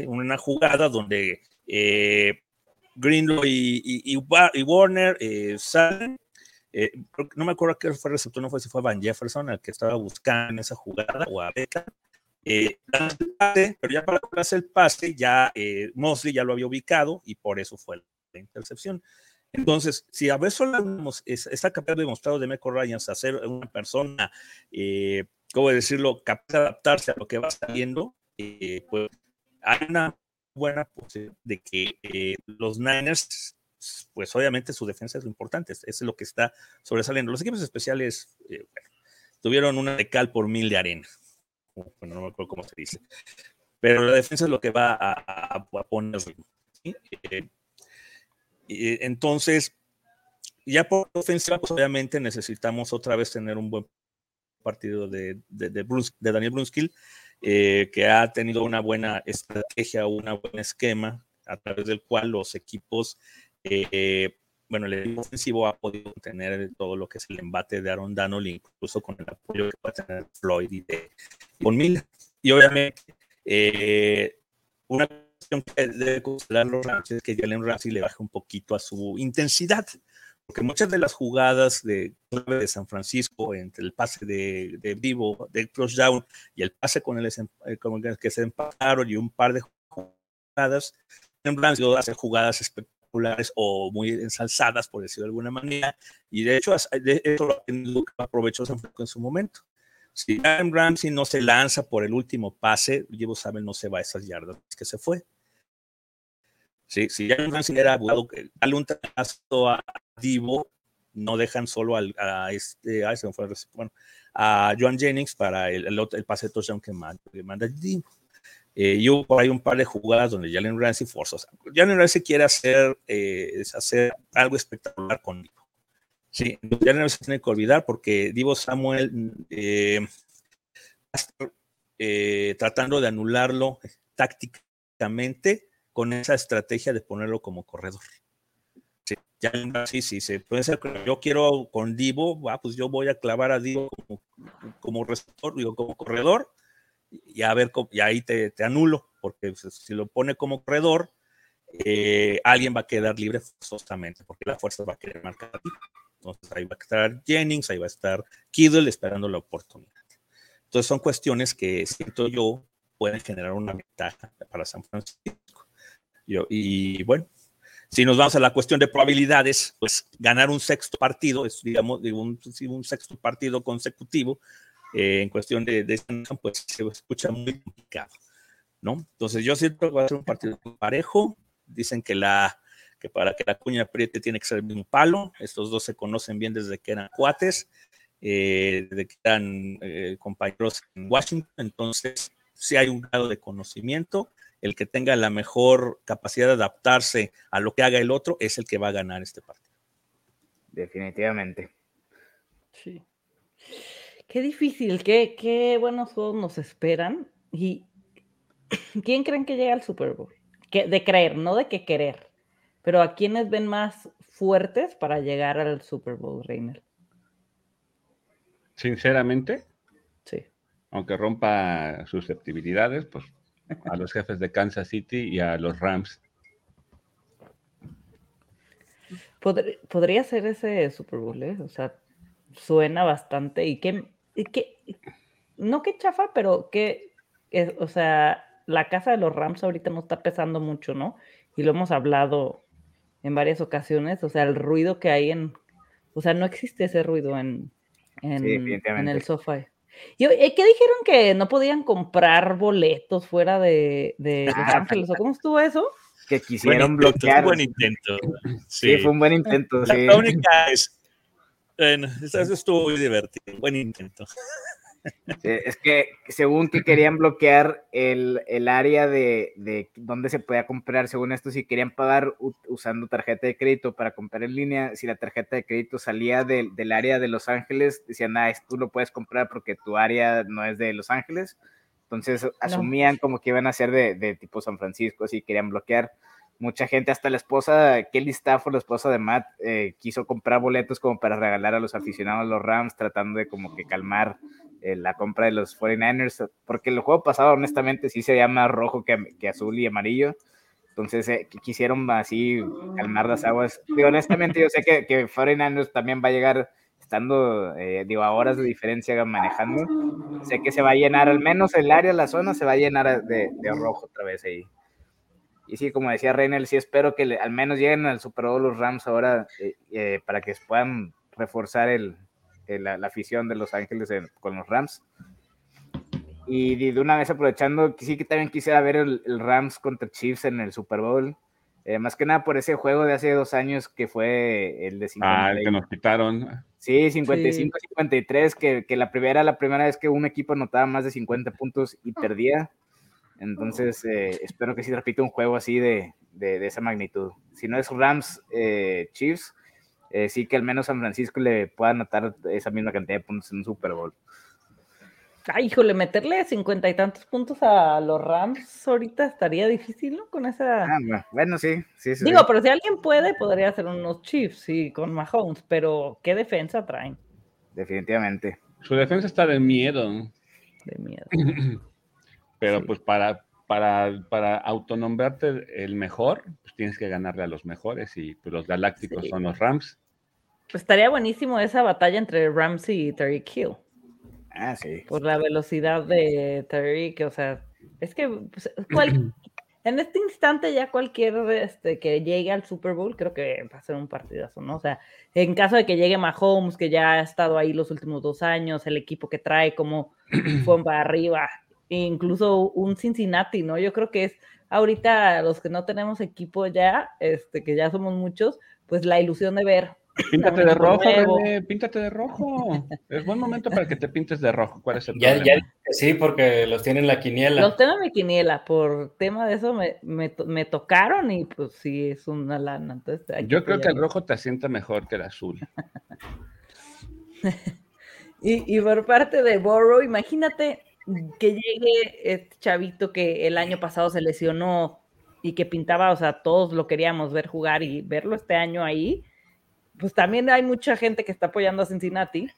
Una jugada donde eh, Greenlow y, Warner eh, salen. Eh, no me acuerdo qué fue el receptor, no fue si fue Van Jefferson el que estaba buscando en esa jugada o a Beckham. Eh, pero ya para hacer el pase, ya Mosley ya lo había ubicado y por eso fue la intercepción. Entonces, si a veces capacidad demostrado de Meco Ryans a ser una persona, ¿cómo decirlo?, capaz de adaptarse a lo que va saliendo, pues hay una buena posibilidad de que eh, los Niners, pues obviamente su defensa es lo importante, es lo que está sobresaliendo. Los equipos especiales eh, tuvieron una de cal por mil de arena, bueno, no me acuerdo cómo se dice, pero la defensa es lo que va a, poner eh, entonces, ya por ofensiva, pues obviamente necesitamos otra vez tener un buen partido de, de, de, Daniel Brunskill eh, que ha tenido una buena estrategia, un buen esquema a través del cual los equipos, eh, bueno, el equipo ofensivo ha podido tener todo lo que es el embate de Aaron Donald, incluso con el apoyo que va a tener Floyd y de Miller. Y obviamente, eh, una que debe considerar los Rams es que Jalen Ramsey le baje un poquito a su intensidad porque muchas de las jugadas de, de San Francisco, entre el pase de, de vivo, del touchdown y el pase con el, eh, con el que se empataron y un par de jugadas, han sido hacer jugadas espectaculares o muy ensalzadas, por decirlo de alguna manera, y de hecho de eso lo aprovechó San Francisco en su momento. Si Aaron Ramsey no se lanza por el último pase, Llevo saben no se va a esas yardas que se fue. Sí, si Aaron Ramsey era abogado, darle un trazo a Divo, no dejan solo al, a este, a, ese fue, bueno, a Joan Jennings para el, el, el pase de touchdown que manda, que manda Divo. Eh, y por ahí un par de jugadas donde Jalen Ramsey forzó. Jalen Ramsey quiere hacer, eh, hacer algo espectacular con Divo. Sí, Jalen Ramsey tiene que olvidar porque Divo Samuel eh, eh, tratando de anularlo táctica únicamente con esa estrategia de ponerlo como corredor. Sí, ya sí, sí, se puede ser. Yo quiero con Divo, pues yo voy a clavar a Divo como, como receptor, digo, como corredor, y a ver, y ahí te, te anulo, porque si lo pone como corredor, eh, alguien va a quedar libre forzosamente, porque la fuerza va a querer marcar a Entonces ahí va a estar Jennings, ahí va a estar Kiddle esperando la oportunidad. Entonces son cuestiones que siento yo pueden generar una ventaja para San Francisco. Yo, y bueno, si nos vamos a la cuestión de probabilidades, pues ganar un sexto partido, es digamos un, un sexto partido consecutivo eh, en cuestión de, de, pues se escucha muy complicado, ¿no? Entonces yo siento que va a ser un partido parejo. Dicen que la que para que la cuña apriete tiene que ser mismo palo. Estos dos se conocen bien desde que eran cuates, eh, desde que eran eh, compañeros en Washington. Entonces, si hay un grado de conocimiento. El que tenga la mejor capacidad de adaptarse a lo que haga el otro es el que va a ganar este partido. Definitivamente. Sí. Qué difícil, qué, qué buenos juegos nos esperan. ¿Y quién creen que llega al Super Bowl? de creer, no de que querer. Pero ¿a quiénes ven más fuertes para llegar al Super Bowl, Reiner? Sinceramente, sí. Aunque rompa susceptibilidades, pues a los jefes de Kansas City y a los Rams. podría ser ese Super Bowl, ¿eh? O sea, suena bastante y que, no que chafa, pero que, o sea, la casa de los Rams ahorita no está pesando mucho, ¿no? Y lo hemos hablado en varias ocasiones, o sea, el ruido que hay en, o sea, no existe ese ruido en, en, el sofá. ¿Y, eh, ¿Qué dijeron que no podían comprar boletos fuera de, Los ah, Ángeles? ¿O cómo estuvo eso? Que quisieron bloquear. Fue un buen intento. Sí. fue un buen intento. La, la única es. Bueno, eso estuvo muy divertido. Buen intento. Es que según que querían bloquear el, área de, de, donde se podía comprar, según esto, si querían pagar usando tarjeta de crédito para comprar en línea, si la tarjeta de crédito salía del, área de Los Ángeles, decían, ah, tú lo puedes comprar porque tu área no es de Los Ángeles. Entonces asumían como que iban a ser de, tipo San Francisco, si querían bloquear. Mucha gente, hasta la esposa, Kelly Stafford, la esposa de Matt, eh, quiso comprar boletos como para regalar a los aficionados de los Rams, tratando de como que calmar eh, la compra de los 49ers, porque el juego pasado honestamente sí se llama rojo que, azul y amarillo, entonces eh, quisieron así calmar las aguas. Digo, honestamente yo sé que, que 49ers también va a llegar estando, digo, a horas de diferencia manejando, sé que se va a llenar, al menos el área, la zona se va a llenar de, de rojo otra vez ahí. Y sí, como decía Reynel, sí espero que al menos lleguen al Super Bowl los Rams ahora eh, eh, para que puedan reforzar el, la, afición de Los Ángeles con los Rams. Y de una vez aprovechando, sí que también quisiera ver el, Rams contra Chiefs en el Super Bowl. Eh, más que nada por ese juego de hace dos años que fue el de 50. Ah, el que nos quitaron. Sí, 55-53, que, que, la primera la primera vez que un equipo anotaba más de 50 puntos y perdía. Entonces, eh, espero que sí repita un juego así de, de, esa magnitud. Si no es Rams eh, Chiefs, eh, sí que al menos San Francisco le pueda anotar esa misma cantidad de puntos en un Super Bowl. Ay, híjole, meterle cincuenta y tantos puntos a los Rams ahorita estaría difícil, ¿no? Con esa. Ah, bueno, sí, sí, sí. Digo, pero si alguien puede, podría hacer unos Chiefs, sí, con Mahomes, pero ¿qué defensa traen? Definitivamente. Su defensa está de miedo. De miedo. Pero pues para, para, para autonombrarte el mejor, pues tienes que ganarle a los mejores y pues los galácticos son los Rams. Pues estaría buenísimo esa batalla entre Rams y Terry Kill. Ah, sí. Por la velocidad de Terry, que, o sea, es que pues, en este instante ya cualquier este, que llegue al Super Bowl creo que va a ser un partidazo, ¿no? O sea, en caso de que llegue Mahomes, que ya ha estado ahí los últimos dos años, el equipo que trae, como fue para arriba, incluso un Cincinnati, ¿no? Yo creo que es ahorita los que no tenemos equipo ya, este, que ya somos muchos, pues la ilusión de ver. Píntate de rojo, bebé, píntate de rojo. Es buen momento para que te pintes de rojo. ¿Cuál es el ya, problema? Ya, sí, porque los tienen la quiniela. Los tengo en mi quiniela, por tema de eso me, me, tocaron y pues sí, es una lana. Entonces, Yo creo que el rojo te asienta mejor que el azul. y, y por parte de Borrow, imagínate que llegue este chavito que el año pasado se lesionó y que pintaba, o sea, todos lo queríamos ver jugar y verlo este año ahí, pues también hay mucha gente que está apoyando a Cincinnati,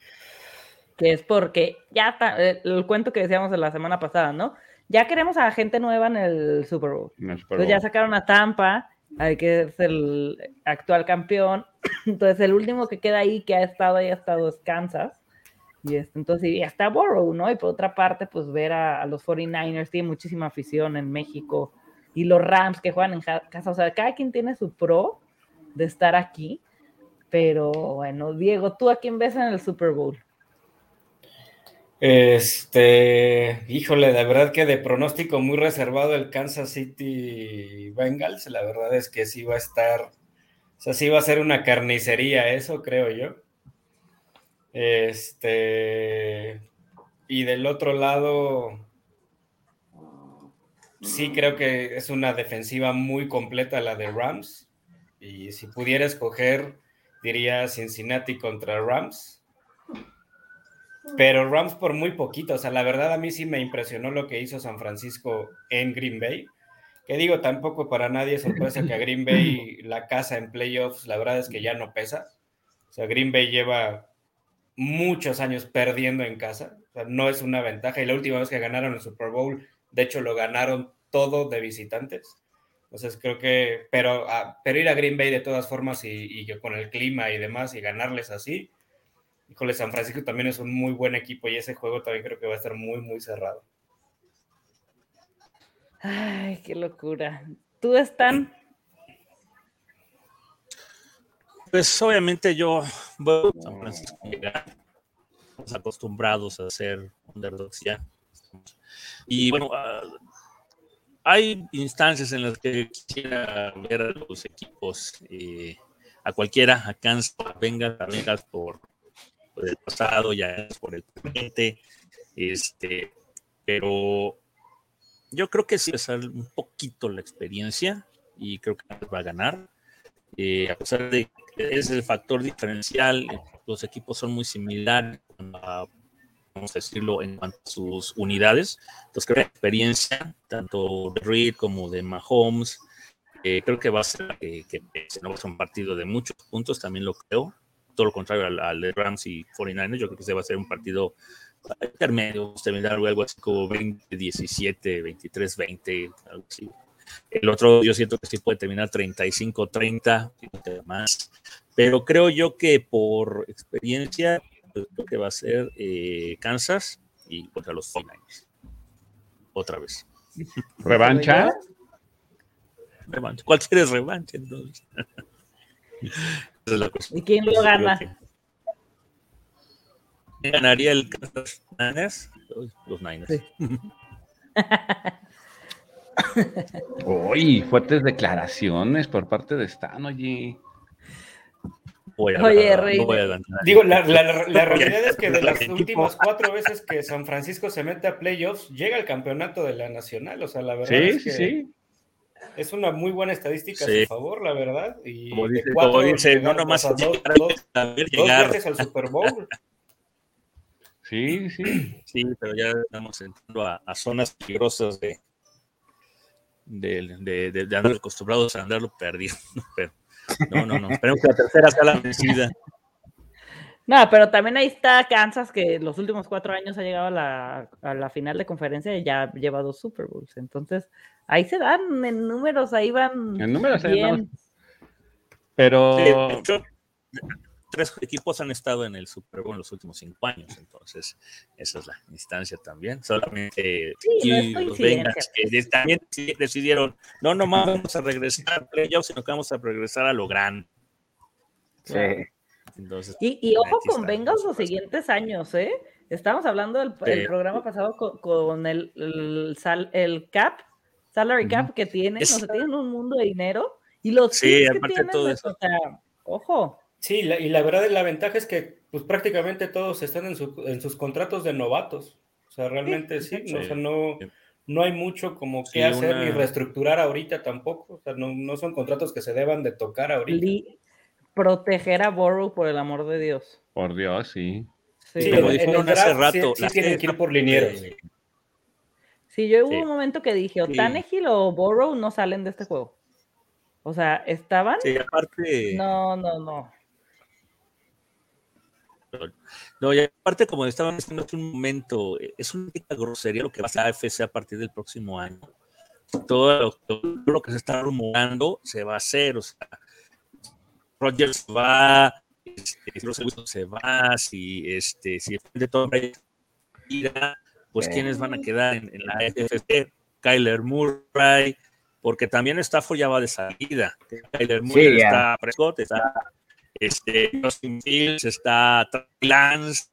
que es porque ya está, eh, el, cuento que decíamos la semana pasada, ¿no? Ya queremos a gente nueva en el Super Bowl. Entonces ya sacaron a Tampa, que es el actual campeón. Entonces el último que queda ahí, que ha estado ahí, ha estado es Kansas. Y este, entonces, y hasta Borough, ¿no? Y por otra parte, pues ver a, a, los 49ers, tiene muchísima afición en México. Y los Rams que juegan en casa, o sea, cada quien tiene su pro de estar aquí. Pero bueno, Diego, ¿tú a quién ves en el Super Bowl? Este, híjole, la verdad que de pronóstico muy reservado el Kansas City Bengals, la verdad es que sí va a estar, o sea, sí va a ser una carnicería eso, creo yo. Este, y del otro lado, sí creo que es una defensiva muy completa la de Rams. Y si pudiera escoger, diría Cincinnati contra Rams. Pero Rams por muy poquito. O sea, la verdad a mí sí me impresionó lo que hizo San Francisco en Green Bay. Que digo, tampoco para nadie es sorpresa que a Green Bay la casa en playoffs, la verdad es que ya no pesa. O sea, Green Bay lleva muchos años perdiendo en casa. O sea, no es una ventaja. Y la última vez que ganaron el Super Bowl, de hecho, lo ganaron todo de visitantes. Entonces creo que, pero, ah, pero ir a Green Bay de todas formas y, con el clima y demás y ganarles así, híjole, San Francisco también es un muy buen equipo y ese juego también creo que va a estar muy, muy cerrado. Ay, qué locura. ¿Tú están? Pues obviamente yo, bueno, San Francisco, acostumbrados a ser underdogs ya. Y bueno, uh, hay instancias en las que quisiera ver a los equipos, eh, a cualquiera, a Kansas, venga, venga por, el pasado, ya por el presente, este, pero yo creo que sí a ser un poquito la experiencia y creo que va a ganar. Eh, a pesar de es el factor diferencial, los equipos son muy similares vamos a decirlo, en cuanto a sus unidades. Entonces creo que la experiencia, tanto de Reed como de Mahomes, eh, creo que va a ser que, que, no va a ser un partido de muchos puntos, también lo creo. Todo lo contrario al, de Rams y 49ers, yo creo que se va a ser un partido intermedio, terminar algo así como 20, 17, 23, 20, algo así. El otro yo siento que sí puede terminar 35, 30, más. Pero creo yo que por experiencia creo que va a ser eh, Kansas y contra los 49 Otra vez. ¿Revancha? revancha. ¿Cuál quieres revancha entonces? es la ¿Y quién lo gana? ¿Quién ganaría el Kansas Niners? Los Niners. Sí. Uy, fuertes declaraciones por parte de Stan, oye. Oye, Rey. Digo, la, realidad es que de las últimas cuatro veces que San Francisco se mete a playoffs, llega al campeonato de la Nacional. O sea, la verdad es que sí. es una muy buena estadística a su favor, la verdad. Y como dice, cuatro, dice no nomás dos, dos, dos veces al Super Bowl. Sí, sí. Sí, pero ya estamos entrando a, a zonas peligrosas de, de, de, de, de andar acostumbrados a andarlo perdiendo. Pero no, no, no. Esperemos que la tercera sea la vencida. No, pero también ahí está Kansas, que los últimos cuatro años ha llegado a la, a la final de conferencia y ya lleva dos Super Bowls. Entonces, ahí se dan en números, ahí van. En números, bien. Pero. Sí, tres equipos han estado en el Super Bowl en los últimos cinco años, entonces esa es la instancia también. Solamente sí, los Bengals que también decidieron, no nomás vamos a regresar a playoffs, sino que vamos a regresar a lo grande. Sí. Entonces, y, y ojo con Bengals los siguientes años, ¿eh? Estamos hablando del el programa pasado con, con el, el, sal, el, cap, salary cap que tienen, es, o sea, tienen un mundo de dinero y los sí, que tienen, todo eso. O sea, ojo. Sí, la, y la verdad, la ventaja es que pues prácticamente todos están en, su, en sus contratos de novatos. O sea, realmente sí, sí, no, o sea, no, no hay mucho como que hacer una... ni reestructurar ahorita tampoco. O sea, no, no, son contratos que se deban de tocar ahorita. Li proteger a Borough, por el amor de Dios. Por Dios, sí. Sí, sí como dijeron hace rato. Sí, sí tienen que ir por linieros. Sí, yo hubo un momento que dije, o Tannehill o Borrow no salen de este juego. O sea, estaban. Sí, aparte. No, no, no. No, y aparte, como estaban diciendo hace un momento, es una grosería lo que va a hacer AFC a partir del próximo año. Todo lo, que se está rumorando se va a hacer. O sea, Rogers va, este, se va, si, este, si de todo pues quiénes van a quedar en, la AFC, Kyler Murray, porque también Stafford ya va de salida. Kyler Murray está Prescott, está este, Justin Fields, está Lance,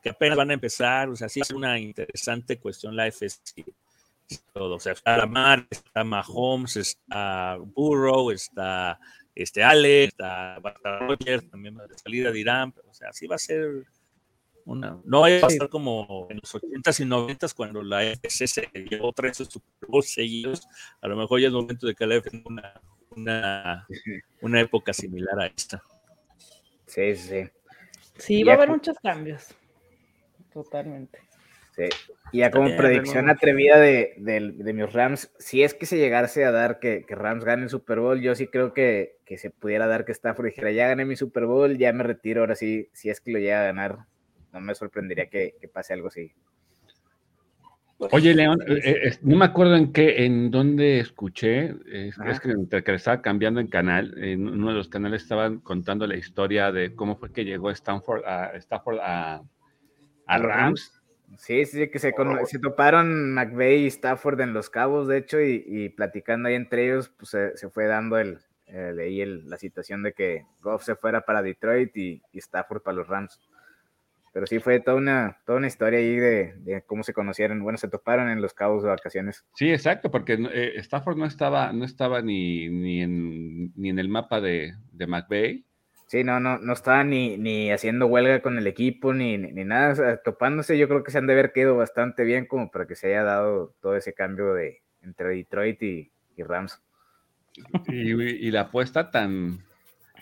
que apenas van a empezar, o sea, sí es una interesante cuestión la FC. Todo, o sea, está Lamar, está Mahomes, está Burrow, está este Ale, está, va Rogers, también va de salida de Irán, o sea, sí va a ser una, no va a pasar como en los 80s y 90s cuando la FC se llevó tres Super Bowl seguidos, a lo mejor ya es momento de que la FC una, una, una época similar a esta. Sí, sí. Sí, va a haber muchos cambios. Totalmente. Sí. Y ya como predicción atrevida de, mis Rams, si es que se llegase a dar que, Rams gane el Super Bowl, yo sí creo que, se pudiera dar que Stafford dijera, ya gané mi Super Bowl, ya me retiro, ahora sí, si es que lo llega a ganar, no me sorprendería que pase algo así. Oye, León, eh, eh, no me acuerdo en qué, en dónde escuché, es, que entre que estaba cambiando en canal, en uno de los canales estaban contando la historia de cómo fue que llegó Stanford a, Stanford a, Rams. Sí, sí, que se, se toparon McVeigh y Stafford en Los Cabos, de hecho, y, platicando ahí entre ellos, pues se, fue dando el, ahí la situación de que Goff se fuera para Detroit y, y Stafford para los Rams. Pero sí fue toda una, toda una historia ahí de, cómo se conocieron. Bueno, se toparon en los cabos de vacaciones. Sí, exacto, porque eh, Stafford no estaba, no estaba ni, ni, en, ni en el mapa de, de McVeigh. Sí, no, no, no estaba ni, ni haciendo huelga con el equipo, ni, ni, nada. topándose, yo creo que se han de haber quedado bastante bien como para que se haya dado todo ese cambio de entre Detroit y, Rams. Y, la apuesta tan,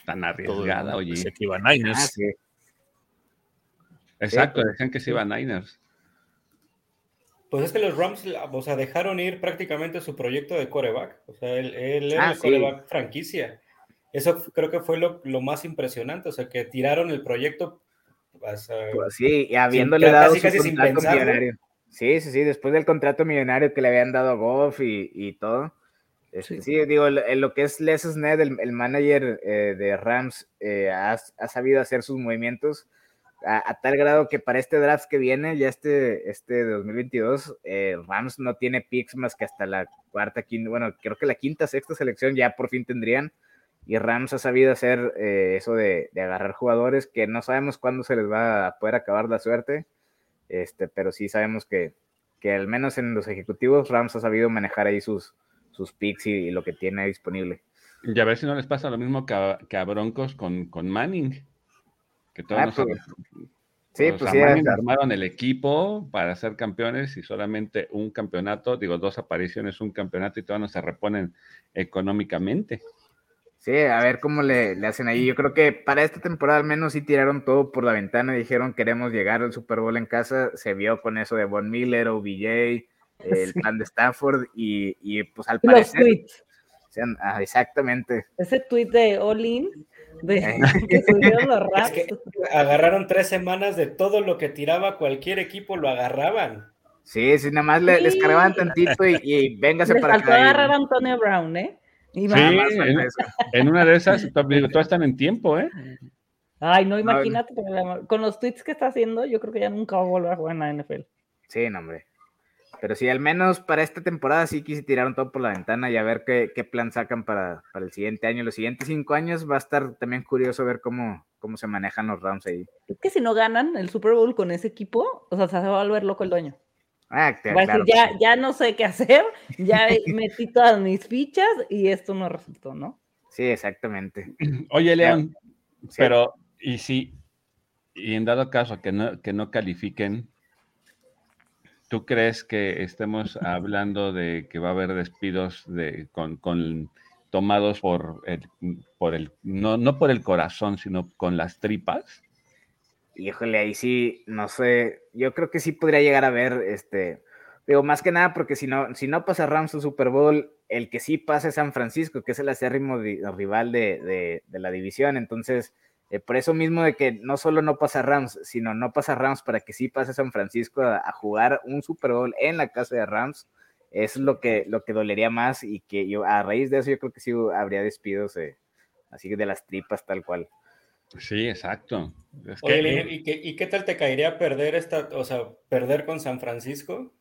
tan arriesgada, oye. Se iba Niners. Ah, sí. Exacto, decían que se iba a Niners. Pues es que los Rams, o sea, dejaron ir prácticamente su proyecto de coreback. O sea, él, era ah, el coreback franquicia. Eso creo que fue lo, más impresionante. O sea, que tiraron el proyecto. pues sí, y habiéndole dado su contrato millonario. Sí, sí, sí, después del contrato millonario que le habían dado a Goff y, todo. Este, sí. digo, en lo que es Les Snead, el, manager eh, de Rams, eh, ha, ha, sabido hacer sus movimientos a, tal grado que para este draft que viene, ya este, este 2022, eh, Rams no tiene picks más que hasta la cuarta, quinta, bueno, creo que la quinta, sexta selección ya por fin tendrían. Y Rams ha sabido hacer eh, eso de, agarrar jugadores que no sabemos cuándo se les va a poder acabar la suerte, este, pero sí sabemos que, que al menos en los ejecutivos Rams ha sabido manejar ahí sus, sus picks y, lo que tiene disponible. Y a ver si no les pasa lo mismo que a, Broncos con, con Manning que todos ah, pues, sí, pues sí, armaron el equipo para ser campeones y solamente un campeonato, digo, dos apariciones, un campeonato y todos no se reponen económicamente. Sí, a ver cómo le, hacen ahí. Yo creo que para esta temporada al menos sí tiraron todo por la ventana y dijeron queremos llegar al Super Bowl en casa. Se vio con eso de Von Miller, OBJ, el plan de Stafford y, pues al parecer... Tweets. Ah, exactamente. Ese tweet de Olin agarraron tres semanas de todo lo que tiraba cualquier equipo, lo agarraban. Sí, sí, nada más le, les cargaban tantito y, y véngase les para faltó agarrar a Antonio Brown, ¿eh? sí, en, una de esas, todas están en tiempo, ¿eh? Ay, no, imagínate, con los tweets que está haciendo, yo creo que ya nunca va a volver a jugar en la NFL. Sí, no, hombre. Pero sí, al menos para esta temporada sí quise tiraron todo por la ventana y a ver qué, plan sacan para, el siguiente año. Los siguientes cinco años va a estar también curioso ver cómo, cómo se manejan los rounds ahí. Es que si no ganan el Super Bowl con ese equipo, o sea, se va a volver loco el dueño. Ah, claro, ya, ya no sé qué hacer, ya metí todas mis fichas y esto no resultó, ¿no? Sí, exactamente. Oye, León, pero, ¿y si, y en dado caso que no, que no califiquen, ¿Tú crees que estemos hablando de que va a haber despidos de, con, tomados por el, por el no, no por el corazón, sino con las tripas? Híjole, ahí sí, no sé, yo creo que sí podría llegar a ver, este, Digo, más que nada porque si no, si no pasa Rams o Super Bowl, el que sí pasa es San Francisco, que es el acérrimo rival de, la división. Entonces, eh, por eso mismo de que no solo no pasa Rams, sino no pasa Rams para que sí pase San Francisco a, jugar un Super Bowl en la casa de Rams, es lo que, lo que dolería más y que yo, a raíz de eso yo creo que sí habría despidos eh, así de las tripas tal cual. Sí, exacto. ¿y, qué, tal te caería perder esta, o sea, perder con San Francisco?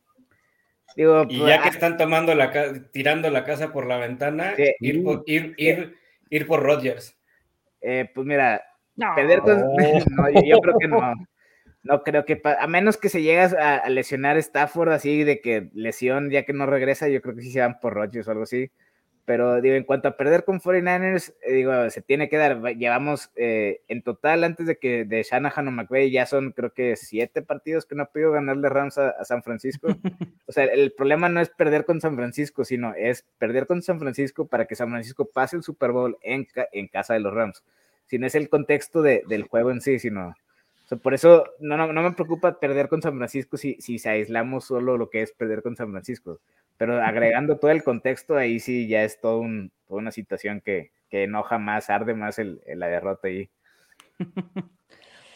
Digo, y pues, ya que ah están tomando la tirando la casa por la ventana, ir, por, ir, ir, ir por Rodgers. Eh, pues mira, perder con. no, yo, creo que no. No creo que. A menos que se llegas a, lesionar Stafford así de que lesión ya que no regresa, yo creo que sí se van por Rodgers o algo así. Pero digo, en cuanto a perder con 49ers, eh, digo, se tiene que dar. Llevamos eh, en total, antes de que de Shanahan o McVay, ya son creo que siete partidos que no ha podido ganarle Rams a, San Francisco. o sea, el problema no es perder con San Francisco, sino es perder con San Francisco para que San Francisco pase el Super Bowl en, en casa de los Rams. Si no es el contexto de, del juego en sí, sino. por eso no, no, no, me preocupa perder con San Francisco si, si se aislamos solo lo que es perder con San Francisco pero agregando todo el contexto, ahí sí ya es todo un, toda una situación que, que enoja más, arde más el, la derrota ahí.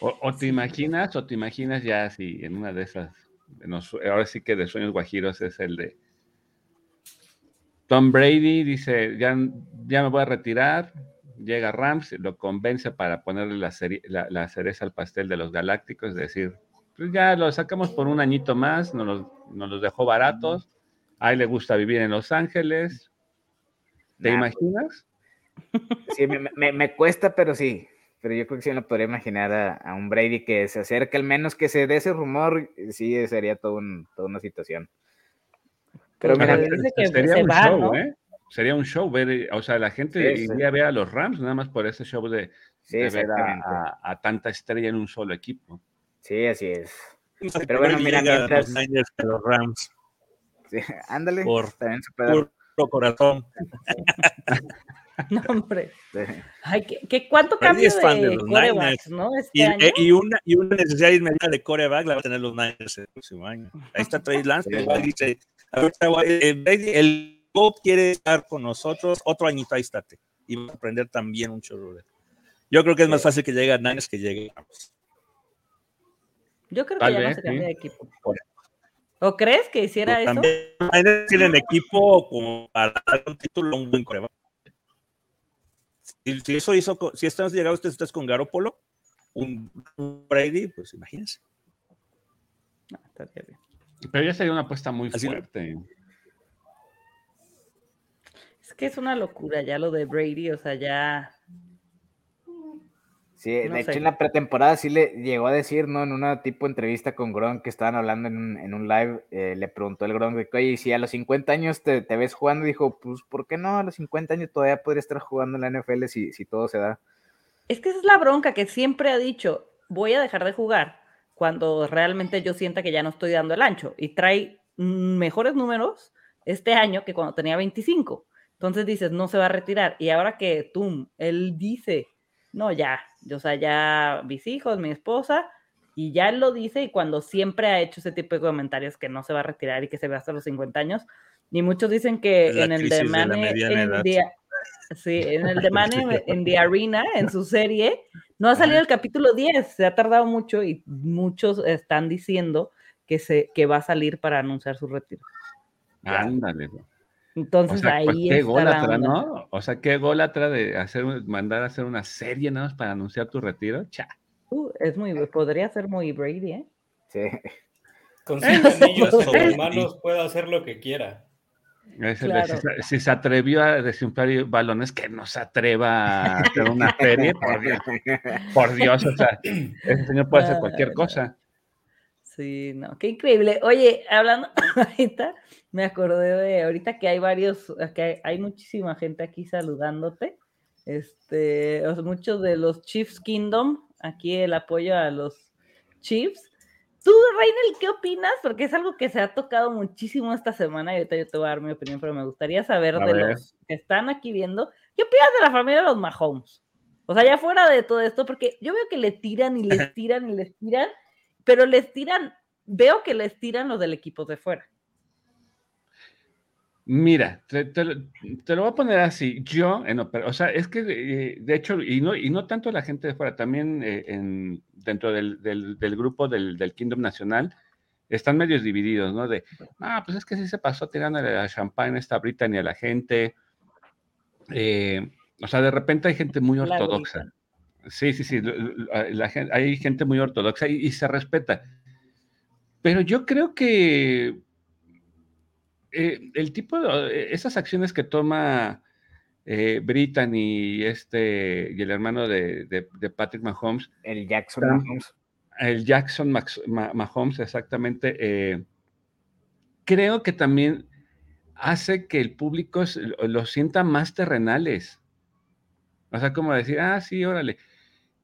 O, te imaginas, o te imaginas ya si en una de esas, ahora sí que de sueños guajiros es el de Tom Brady, dice, ya, ya me voy a retirar, llega Rams, lo convence para ponerle la, la, cereza al pastel de los Galácticos, es decir, pues ya lo sacamos por un añito más, nos los, nos los dejó baratos a él le gusta vivir en Los Ángeles. ¿Te imaginas? Sí, me, cuesta, pero sí. Pero yo creo que sí me podría imaginar a, un Brady que se acerque, al menos que se dé ese rumor, sí sería todo toda una situación. Pero mira, sería un show, ¿eh? Sería un show ver, o sea, la gente iría a ver a los Rams nada más por ese show de, ver a, tanta estrella en un solo equipo. Sí, así es. Pero bueno, mira, mientras... Los Rams. ándale. Por, puro corazón. no, hombre. Ay, ¿qué, cuánto cambio de, coreback, ¿no? Este y, eh, y, una, y una necesidad inmediata de coreback la va a tener los Niners el próximo año. Ahí está Trey Lance, dice, el, el Bob quiere estar con nosotros otro añito, ahí estate. Y va a aprender también un chorro de... Yo creo que es más fácil que llegue a Niners que llegue a Yo creo que ya no se cambia de equipo. ¿O crees que hiciera pues eso? También tienen equipo como para dar un título un buen coreback. Si, eso hizo, si estás llegado ustedes estás con Garopolo, un, Brady, pues imagínense. No, bien. Pero ya sería una apuesta muy fuerte. Es que es una locura ya lo de Brady, o sea, ya Sí, de hecho en la pretemporada sí le llegó a decir, ¿no? En una tipo entrevista con Gronk que estaban hablando en un, en un live, eh, le preguntó el Gronk, oye, si a los 50 años te, te, ves jugando, dijo, pues, ¿por qué no? A los 50 años todavía podría estar jugando en la NFL si, si todo se da. Es que esa es la bronca que siempre ha dicho, voy a dejar de jugar cuando realmente yo sienta que ya no estoy dando el ancho y trae mejores números este año que cuando tenía 25. Entonces dices, no se va a retirar. Y ahora que tú, él dice no, ya, o sea, ya mis hijos, mi esposa, y ya él lo dice y cuando siempre ha hecho ese tipo de comentarios que no se va a retirar y que se ve hasta los 50 años, y muchos dicen que en el de Mane, en sí, en el de Mane en The Arena, en su serie, no ha salido el capítulo 10, se ha tardado mucho y muchos están diciendo que, se, que va a salir para anunciar su retiro. Ándale. Entonces ahí pues, qué golatra, ¿no? O sea, qué golatra de hacer, mandar a hacer una serie nada más para anunciar tu retiro. Cha. Uh, es muy, podría ser muy Brady, ¿eh? Sí. Con sus anillos o hermanos puede hacer lo que quiera. si, se atrevió a desinflar balones, que no se atreva a hacer una serie, por Dios. Por Dios, o sea, ese señor puede hacer cualquier cosa. Sí, no, qué increíble. Oye, hablando ahorita, me acordé de ahorita que hay varios, que hay, muchísima gente aquí saludándote. Este, muchos de los Chiefs Kingdom, aquí el apoyo a los Chiefs. Tú, Reinel, ¿qué opinas? Porque es algo que se ha tocado muchísimo esta semana y ahorita yo te voy a dar mi opinión, pero me gustaría saber de los que están aquí viendo, ¿qué opinas de la familia de los Mahomes? O sea, ya fuera de todo esto, porque yo veo que le tiran y les tiran y les tiran, pero les tiran, veo que les tiran los del equipo de fuera. Mira, te, te lo te lo voy a poner así. Yo, en o sea, es que eh, de hecho, y no, y no tanto la gente de fuera, también eh, en, dentro del, del- del grupo del, del Kingdom Nacional, están medios divididos, ¿no? De, ah, pues es que sí se pasó tirándole a champán a esta Brittany a la gente. Eh, o sea, de repente hay gente muy La ortodoxa. Sí, sí, sí. la- la gen- hay gente muy ortodoxa y, y se respeta. Pero yo creo que eh, el tipo de esas acciones que toma eh, Brittany y este y el hermano de, de- de Patrick Mahomes, El Jackson Tam- Mahomes. el Jackson Max- Mahomes, exactamente, eh, creo que también hace que el público se- lo, lo sienta más terrenales. O sea, como decir, ah, sí, órale.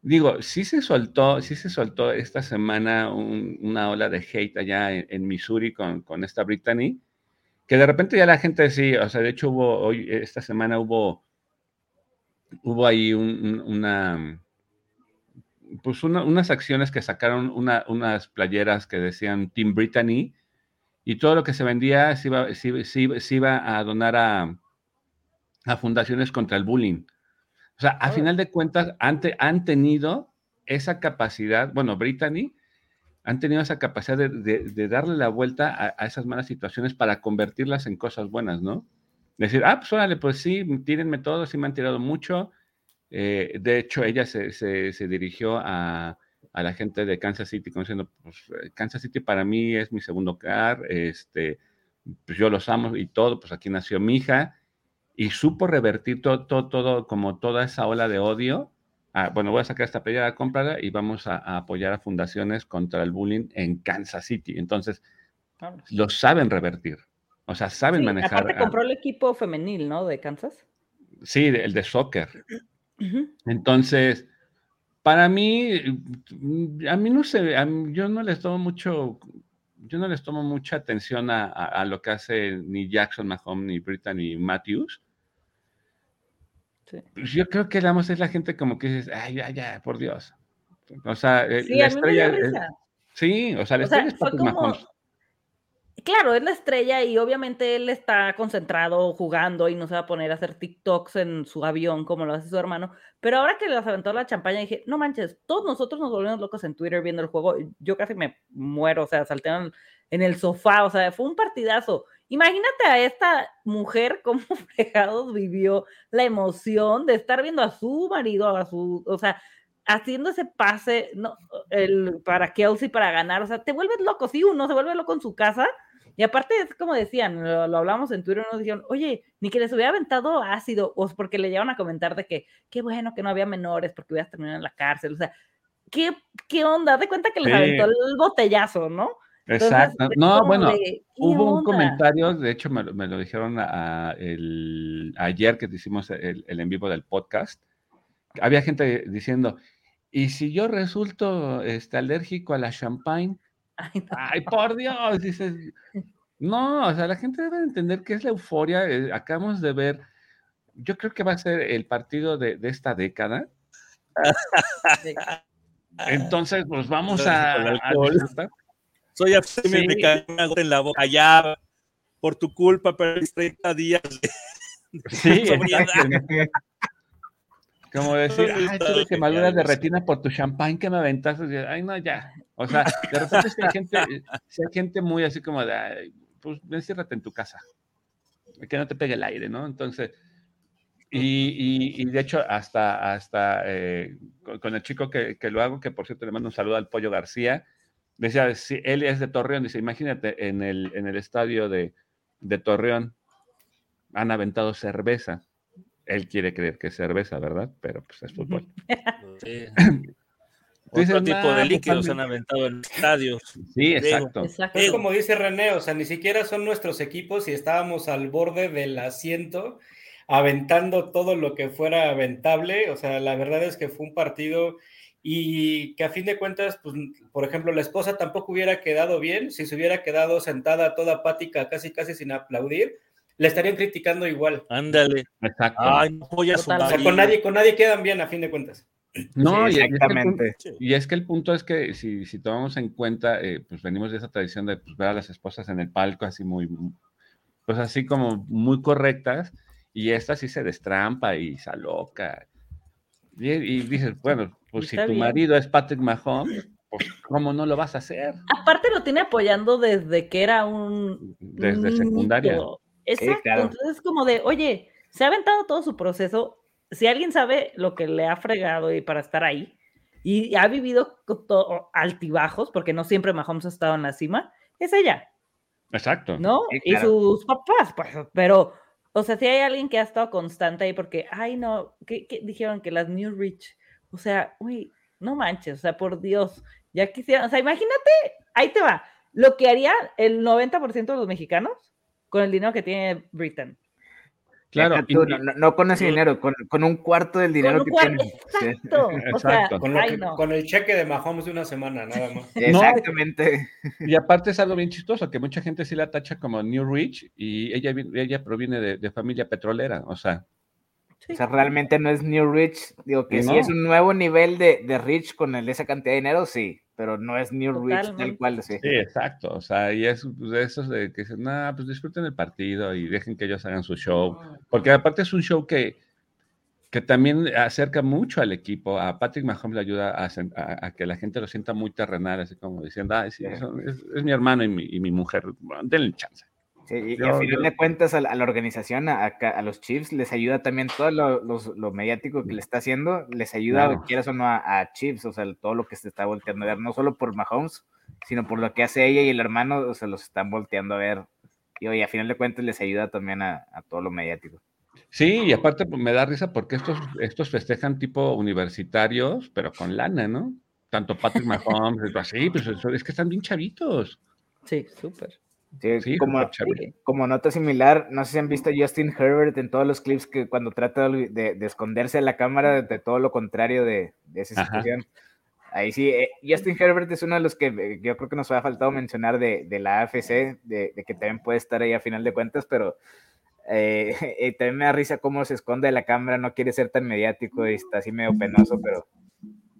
Digo, sí se soltó, sí se soltó esta semana un- una ola de hate allá en, en Missouri con, con esta Brittany, que de repente ya la gente sí, o sea, de hecho hubo, hoy, esta semana hubo, hubo ahí un- un- una, pues una- unas acciones que sacaron una- unas playeras que decían Team Brittany y todo lo que se vendía se iba, se iba- se iba- se iba a donar a, a fundaciones contra el bullying. O sea, a final de cuentas han, te- han tenido esa capacidad, bueno, Brittany han tenido esa capacidad de, de- de darle la vuelta a, a esas malas situaciones para convertirlas en cosas buenas, ¿no? Decir, ah, pues órale, pues sí, tírenme todo, sí me han tirado mucho. Eh, de hecho, ella se, se- se dirigió a, a la gente de Kansas City, como diciendo, pues eh, Kansas City para mí es mi segundo hogar, este, pues yo los amo y todo, pues aquí nació mi hija, y supo revertir todo, todo, todo, como toda esa ola de odio. Bueno, voy a sacar esta playera, cómprala y vamos a, a apoyar a fundaciones contra el bullying en Kansas City. Entonces, lo saben revertir. O sea, saben Sí, manejar. aparte compró el equipo femenil, ¿no? De Kansas. sí, el de soccer. Entonces, para mí, a mí no sé, mí- yo no les tomo mucho, yo no les tomo mucha atención a, a- a lo que hace ni Jackson Mahomes, ni Brittany Matthews. Sí. Pues Yo creo que vamos es la gente como que dices, ay, ya, ya, por Dios. O sea, eh, Sí, la estrella, es- risa. sí, o sea, la O sea, estrella es fue como-. Claro, es la estrella y obviamente él está concentrado jugando y no se va a poner a hacer TikToks en su avión como lo hace su hermano. Pero ahora que les aventó la champaña, dije, no manches, todos nosotros nos volvimos locos en Twitter viendo el juego. Yo casi me muero, o sea, salté en, en el sofá, o sea, fue un partidazo. Imagínate a esta mujer cómo fregados vivió la emoción de estar viendo a su marido, a su, o sea, haciendo ese pase no, el, para Kelsey para ganar, o sea, te vuelves loco, sí, uno se vuelve loco en su casa. Y aparte es como decían, lo, lo hablamos en Twitter, nos dijeron, oye, ni que les hubiera aventado ácido, o porque le llegaron a comentar de que qué bueno que no había menores porque hubieras terminado en la cárcel, o sea, ¿qué, qué onda? De cuenta que les Sí. aventó el botellazo, ¿no? Exacto. No, bueno, de, ¿qué hubo un comentario, de hecho me, lo- me lo dijeron a- el, ayer que hicimos el, el en vivo del podcast. Había gente diciendo, ¿y si yo resulto este, alérgico a la champagne? Ay, no. Ay, por Dios, dices, no, o sea, la gente debe entender que es la euforia. eh, acabamos de ver, yo creo que va a ser el partido de, de esta década. Entonces, pues vamos a, a. Soy abstemio, Sí. me cae una gota en la boca. Ya, por tu culpa, perdí 30 días de Sí. Como decir, Ay, está tuve quemaduras de retina por tu champán que me aventaste. Ay, no, ya. O sea, de repente sí hay gente, sí hay gente muy así como de, ay, pues enciérrate en tu casa. Que no te pegue el aire, ¿no? Entonces, y, y- y de hecho, hasta, hasta eh, con, con el chico que, que lo hago, que por cierto le mando un saludo al Pollo García, decía, si él es de Torreón, dice, imagínate, en el, en el estadio de, de Torreón han aventado cerveza. Él quiere creer que es cerveza, ¿verdad? Pero pues es fútbol. Sí. Dices, Otro tipo "Nah, de pues, líquidos también". han aventado en estadios. Sí, exacto. Exacto. Es como dice René, o sea, ni siquiera son nuestros equipos y estábamos al borde del asiento aventando todo lo que fuera aventable. O sea, la verdad es que fue un partido y que a fin de cuentas, pues, por ejemplo, la esposa tampoco hubiera quedado bien si se hubiera quedado sentada toda apática, casi casi sin aplaudir, le estarían criticando igual. Ándale. Exacto. Ay, no apoya a su. O sea, con nadie, con nadie quedan bien a fin de cuentas. no, Sí, y, es que punto, exactamente. y es que el punto es que si, si tomamos en cuenta, eh, pues venimos de esa tradición de pues, ver a las esposas en el palco así muy, pues así como muy correctas, y esta sí se destrampa y se aloca. Y, y dices, bueno, pues si tu bien. marido es Patrick Mahomes, pues ¿cómo no lo vas a hacer? Aparte lo tiene apoyando desde que era un Desde secundaria. Exacto. claro. Entonces es como de, oye, se ha aventado todo su proceso. Si alguien sabe lo que le ha fregado y para estar ahí, y ha vivido altibajos, porque no siempre Mahomes ha estado en la cima, es ella, Exacto. ¿no? Sí, Y sus papás, pues, pero, o sea, si hay alguien que ha estado constante ahí, porque, ay, no, ¿qué, dijeron? Que las New Rich, o sea, uy, no manches, o sea, por Dios, ya quisieran, o sea, imagínate, ahí te va, lo que haría el 90% de los mexicanos con el dinero que tiene Britain. Claro. Y- no, con ese dinero, con, con un cuarto del dinero que. Exacto, o sea, Exacto. Con, lo ay, que- no. con el cheque de Mahomes de una semana, nada más. Exactamente. Y aparte es algo bien chistoso, que mucha gente sí la tacha como New Rich y ella, ella proviene de, de familia petrolera, o sea, Sí. O sea, realmente no es New Rich. Digo que No. sí es un nuevo nivel de, de Rich con el- esa cantidad de dinero, sí, pero no es New Rich tal Totalmente. cual, sí. sí, exacto, o sea, y es pues, de esos de que dicen, nah, pues disfruten el partido y dejen que ellos hagan su show, porque aparte es un show que, que también acerca mucho al equipo, a Patrick Mahomes le ayuda a, a- a que la gente lo sienta muy terrenal, así como diciendo, ay, Sí. eso es, es mi hermano y mi, y mi mujer, bueno, denle chance. Sí, y, y Yo- a final yo- de cuentas a, la- a la organización, a, a los Chiefs, les ayuda también todo lo, los- lo mediático que le está haciendo, les ayuda, Claro. quieras o no, a, a Chiefs, o sea, todo lo que se está volteando a ver, no solo por Mahomes, sino por lo que hace ella y el hermano, o sea, los están volteando a ver. Y oye, a final de cuentas les ayuda también a, a todo lo mediático. Sí, y aparte pues, me da risa porque estos, estos festejan tipo universitarios, pero con lana, ¿no? Tanto Patrick Mahomes, así, pues eso- es que están bien chavitos. Sí, súper. Sí, Sí, como, como nota similar, no sé si han visto a Justin Herbert en todos los clips que cuando trata de, de- de esconderse de la cámara, de, de todo lo contrario de, de esa Ajá. situación. Ahí sí, eh, Justin Herbert es uno de los que eh, yo creo que nos ha faltado mencionar de, de la AFC, de, de que también puede estar ahí a final de cuentas, pero eh, eh, también me da risa cómo se esconde de la cámara, no quiere ser tan mediático y está así medio penoso, pero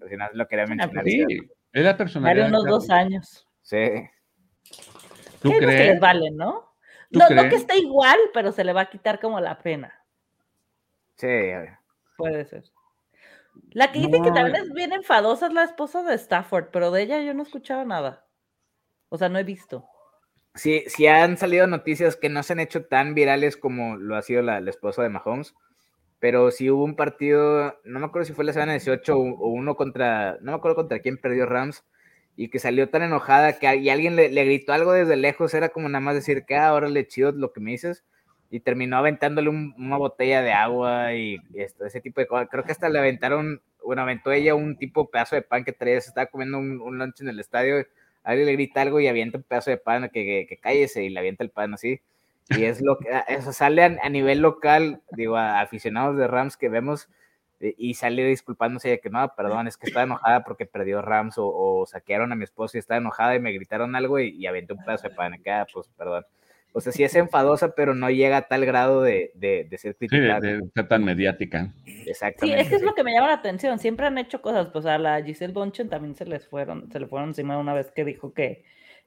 al final lo quería mencionar. Sí, es la personalidad. Unos dos años. Sí, ¿Tú ¿Qué que les valen, no? ¿Tú No, no que esté igual, pero se le va a quitar como la pena. sí, a ver. Puede ser. La que dice que No, también eh. es bien enfadosa es la esposa de Stafford, pero de ella yo no he escuchado nada. O sea, no he visto. Sí, sí han salido noticias que no se han hecho tan virales como lo ha sido la, la esposa de Mahomes, pero sí hubo un partido, no me acuerdo si fue la semana 18 o, o uno contra, no me acuerdo contra quién perdió Rams, y que salió tan enojada que y alguien le, gritó algo desde lejos, era como nada más decir que "Ah, ahora le chido lo que me dices, y terminó aventándole un- una botella de agua y, esto, ese tipo de cosas. Creo que hasta le aventaron, bueno, aventó ella un tipo pedazo de pan que traía, se estaba comiendo un, un lunch en el estadio, alguien le grita algo y avienta un pedazo de pan, que, que, que cállese y le avienta el pan así. Y es lo que, eso sale a, a nivel local, digo, a aficionados de Rams que vemos, y sale disculpándose de que no, perdón, es que estaba enojada porque perdió Rams o, o saquearon a mi esposo y estaba enojada y me gritaron algo y, y aventé un pedazo de pan, ah, pues perdón. O sea, sí es enfadosa, pero no llega a tal grado de, de, de ser Sí, de, criticada. de ser tan mediática. Sí, Exactamente. es que es lo que me llama la atención. Siempre han hecho cosas, pues a la Giselle Bonchen también se les fueron, se le fueron encima una vez que dijo que,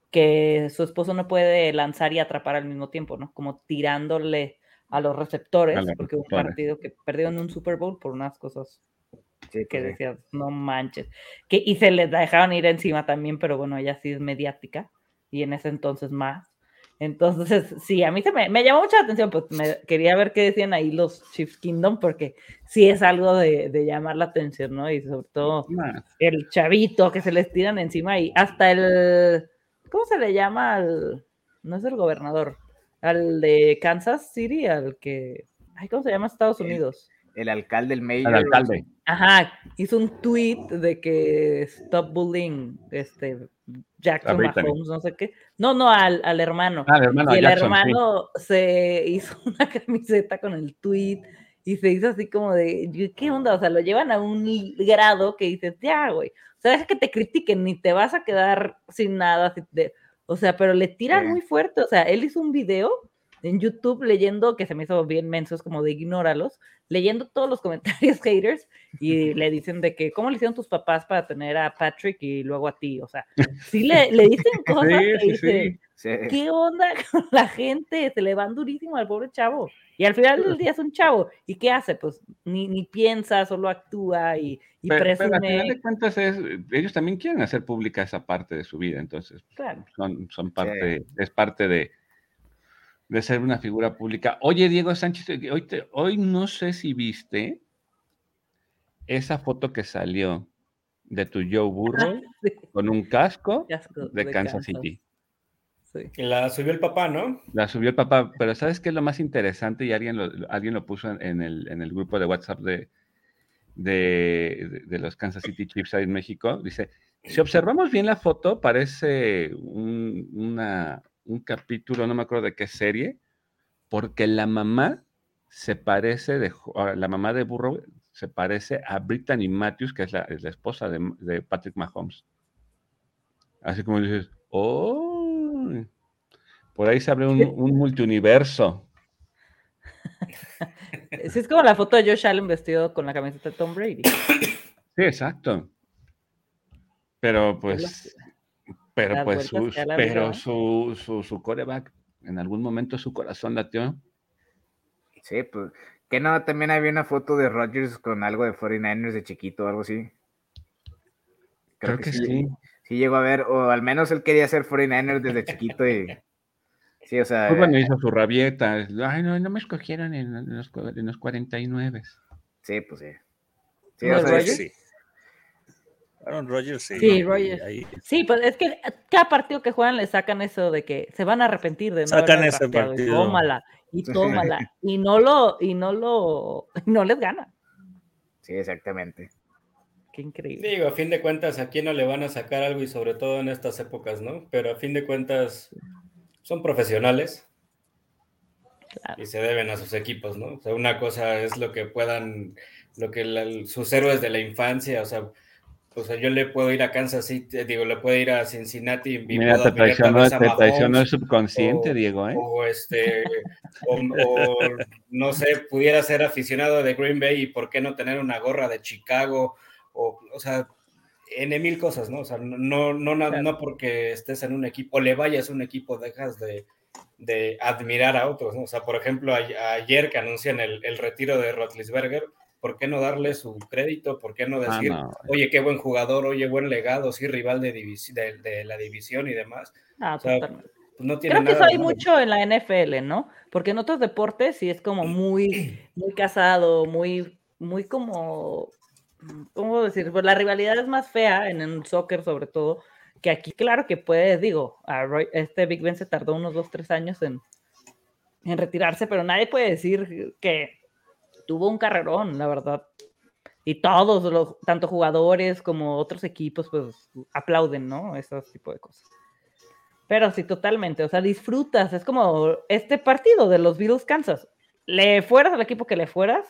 que su esposo no puede lanzar y atrapar al mismo tiempo, ¿no? Como tirándole a los receptores, A los porque hubo un partido que perdió en un Super Bowl por unas cosas Sí, que pues, sí. decías, no manches. Que, y se les dejaron ir encima también, pero bueno, ella sí es mediática y en ese entonces más. Entonces, sí, a mí se me, me llamó mucha atención, pues me, quería ver qué decían ahí los Chiefs Kingdom, porque sí es algo de, de llamar la atención, ¿no? Y sobre todo el chavito que se les tiran encima y hasta el, ¿cómo se le llama al, no es el gobernador, al de Kansas City, al que, ay, ¿cómo se llama Estados El- Unidos? El alcalde, el mayor. Al alcalde. Ajá, hizo un tweet de que stop bullying, este, Jackson. Mahomes, no sé qué. No, no, al, al hermano. Ah, el hermano y el Jackson, sí. hermano se hizo una camiseta con el tweet y se hizo así como de, ¿qué onda? O sea, lo llevan a un grado que dices, ya, güey. O sea, deja que te critiquen, ni te vas a quedar sin nada. si te- O sea, pero le tiran Sí. muy fuerte. O sea, él hizo un video en YouTube leyendo, que se me hizo bien menso, es como de ignóralos, leyendo todos los comentarios haters y le dicen de que, ¿cómo le hicieron tus papás para tener a Patrick y luego a ti? O sea, sí le, le dicen cosas Sí, que sí, dice, sí. ¿Qué onda con la gente? Se le van durísimo al pobre chavo. Y al final del día es un chavo. ¿Y qué hace? Pues ni, ni piensa, solo actúa y, y Pero, pero presume. al final de cuentas es, ellos también quieren hacer pública esa parte de su vida, entonces Claro. son, son parte, es parte de, de ser una figura pública. Oye, Diego Sánchez, hoy, te- hoy no sé si viste esa foto que salió de tu Joe Burrow Sí, con un casco de Kansas City. Sí. La subió el papá, ¿no? La subió el papá, pero ¿sabes qué es lo más interesante? Y alguien lo, alguien lo puso en, el, en el grupo de WhatsApp de, de, de los Kansas City Chiefs ahí en México. Dice, si observamos bien la foto, parece un, una- un capítulo, no me acuerdo de qué serie, porque la mamá se parece, de, la mamá de Burrow se parece a Brittany Matthews, que es la, es la esposa de, de Patrick Mahomes. Así como dices, oh, por ahí se abre un, un multiuniverso. Sí, es como la foto de Josh Allen vestido con la camiseta de Tom Brady. Sí, exacto. Pero pues, pero las pues, pero su, su, su coreback, en algún momento su corazón latió. Sí, pues. Que no, también había una foto de Rodgers con algo de 49ers de chiquito o algo así. Creo que sí. Sí llegó a ver, o al menos él quería ser 49ers desde chiquito y... Sí, o sea... Pues bueno, hizo su rabieta. Ay, no, no me escogieron en los, en los 49. Sí, pues sí. Sí, ¿No o sea? Sí. Aaron Rodgers, sí. Sí, y Rodgers. ahí- Sí, pues es que cada partido que juegan le sacan eso de que se van a arrepentir de no Sacan ese drafteado, y partido. tómala, y tómala, y no lo, y no lo, no les gana. sí, exactamente. Qué increíble. Digo, a fin de cuentas, ¿a quién no le van a sacar algo y sobre todo en estas épocas, ¿no? Pero a fin de cuentas, son profesionales Claro. y se deben a sus equipos, ¿no? O sea, una cosa es lo que puedan, lo que la- sus héroes de la infancia, o sea, o sea, yo le puedo ir a Kansas City, digo, le puedo ir a Cincinnati y Mira, te traicionó, te traicionó el subconsciente, o- Diego, ¿eh? o este, o, o, no sé, pudiera ser aficionado de Green Bay y por qué no tener una gorra de Chicago, o, o sea, N mil cosas, ¿no? O sea, no, no, no, no porque estés en un equipo o le vayas a un equipo, dejas de, de admirar a otros, ¿no? O sea, por ejemplo, a- ayer que anuncian el, el retiro de Rotlisberger, ¿por qué no darle su crédito? ¿Por qué no Ah, decir, no. oye, qué buen jugador, oye, buen legado, sí, rival de, divisi- de, de la división y demás? Ah, O sea, totalmente. Pues no tiene Creo que nada eso hay mucho en la NFL, ¿no? Porque en otros deportes sí es como muy, muy casado, muy, muy como, ¿cómo decir? Pues la rivalidad es más fea en el soccer sobre todo, que aquí claro que puede, digo, a Roy- este Big Ben se tardó unos dos, tres años en, en retirarse, pero nadie puede decir que tuvo un carrerón, la verdad. Y todos los, tanto jugadores como otros equipos, pues aplauden, ¿no? Esos tipo de cosas. Pero sí, totalmente. O sea, disfrutas. Es como este partido de los Beatles Kansas. Le fueras al equipo que le fueras,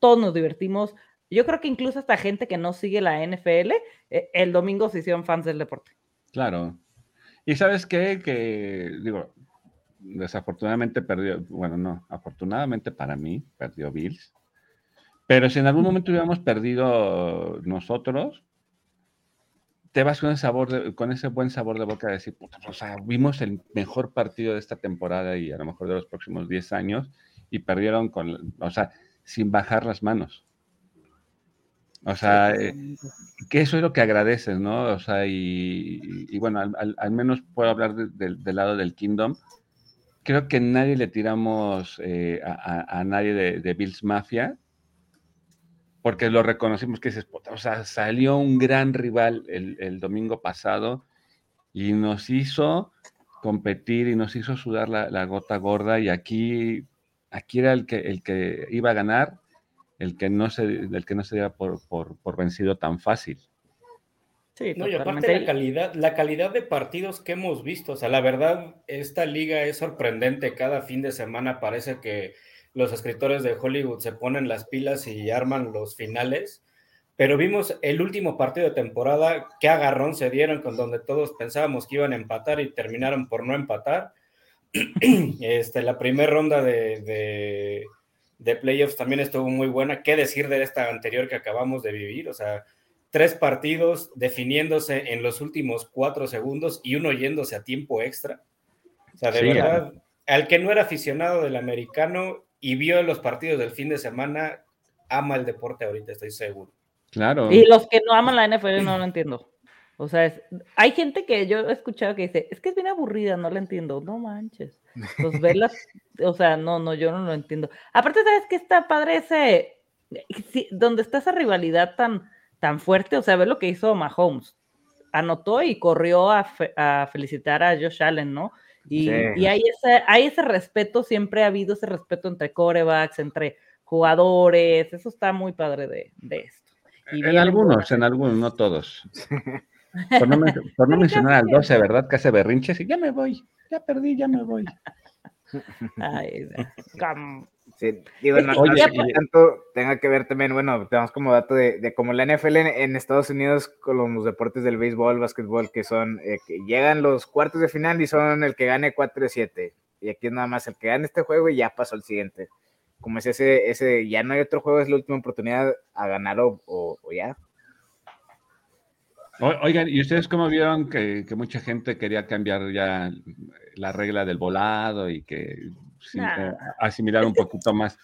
todos nos divertimos. Yo creo que incluso hasta gente que no sigue la NFL, eh, el domingo se hicieron fans del deporte. Claro. Y sabes qué, que digo, desafortunadamente perdió, bueno, no, afortunadamente para mí, perdió Bills. Pero si en algún momento hubiéramos perdido nosotros, te vas con ese, sabor de- con ese buen sabor de boca de decir, puta, o sea, vimos el mejor partido de esta temporada y a lo mejor de los próximos 10 años y perdieron con, o sea, sin bajar las manos. O sea, eh, que eso es lo que agradeces, ¿no? O sea, y, y bueno, al, menos puedo hablar de- de- del lado del Kingdom. Creo que nadie le tiramos eh, a, nadie de, de Bills Mafia, porque lo reconocimos que "Puta", o sea, salió un gran rival el, el domingo pasado y nos hizo competir y nos hizo sudar la, la gota gorda y aquí, aquí era el que, el que iba a ganar, el que no se, el que no se diera por, por, por vencido tan fácil. Sí, No, y aparte totalmente. la calidad, la calidad de partidos que hemos visto, o sea, la verdad, esta liga es sorprendente. Cada fin de semana parece que los escritores de Hollywood se ponen las pilas y arman los finales. Pero vimos el último partido de temporada, qué agarrón se dieron con donde todos pensábamos que iban a empatar y terminaron por no empatar. Este, la primera ronda de, de, de playoffs también estuvo muy buena. ¿Qué decir de esta anterior que acabamos de vivir? O sea, tres partidos definiéndose en los últimos cuatro segundos y uno yéndose a tiempo extra. O sea, de verdad, al que no era aficionado del americano y vio los partidos del fin de semana, ama el deporte ahorita, estoy seguro. Claro. Y los que no aman la NFL no lo entiendo. O sea, hay gente que yo he escuchado que dice, es que es bien aburrida, no la entiendo. No manches. Pues verlas, o sea, no, no, yo no lo entiendo. Aparte, ¿sabes qué está padre ese, donde está esa rivalidad tan, tan fuerte? O sea, ver lo que hizo Mahomes. Anotó y corrió a, a felicitar a Josh Allen, ¿no? Y, y hay, ese, hay ese respeto, siempre ha habido ese respeto entre corebacks, entre jugadores, eso está muy padre de, de esto. en algunos, en algunos, no todos. Por no, mencionar al 12, ¿verdad? Que hace berrinches y ya me voy, ya perdí, ya me voy. Ay, sí, digo, no, Oye, tanto tenga que ver también, bueno, tenemos como dato de, de como la NFL en, Estados Unidos con los deportes del béisbol, básquetbol, que son, eh, que llegan los cuartos de final y son el que gane 4 7. Y aquí es nada más el que gane este juego y ya pasó al siguiente. Como es ese, ese, ya no hay otro juego, es la última oportunidad a ganar o, o ya. Oigan, ¿y ustedes cómo vieron que, mucha gente quería cambiar ya la regla del volado y que eh, asimilar un poquito más?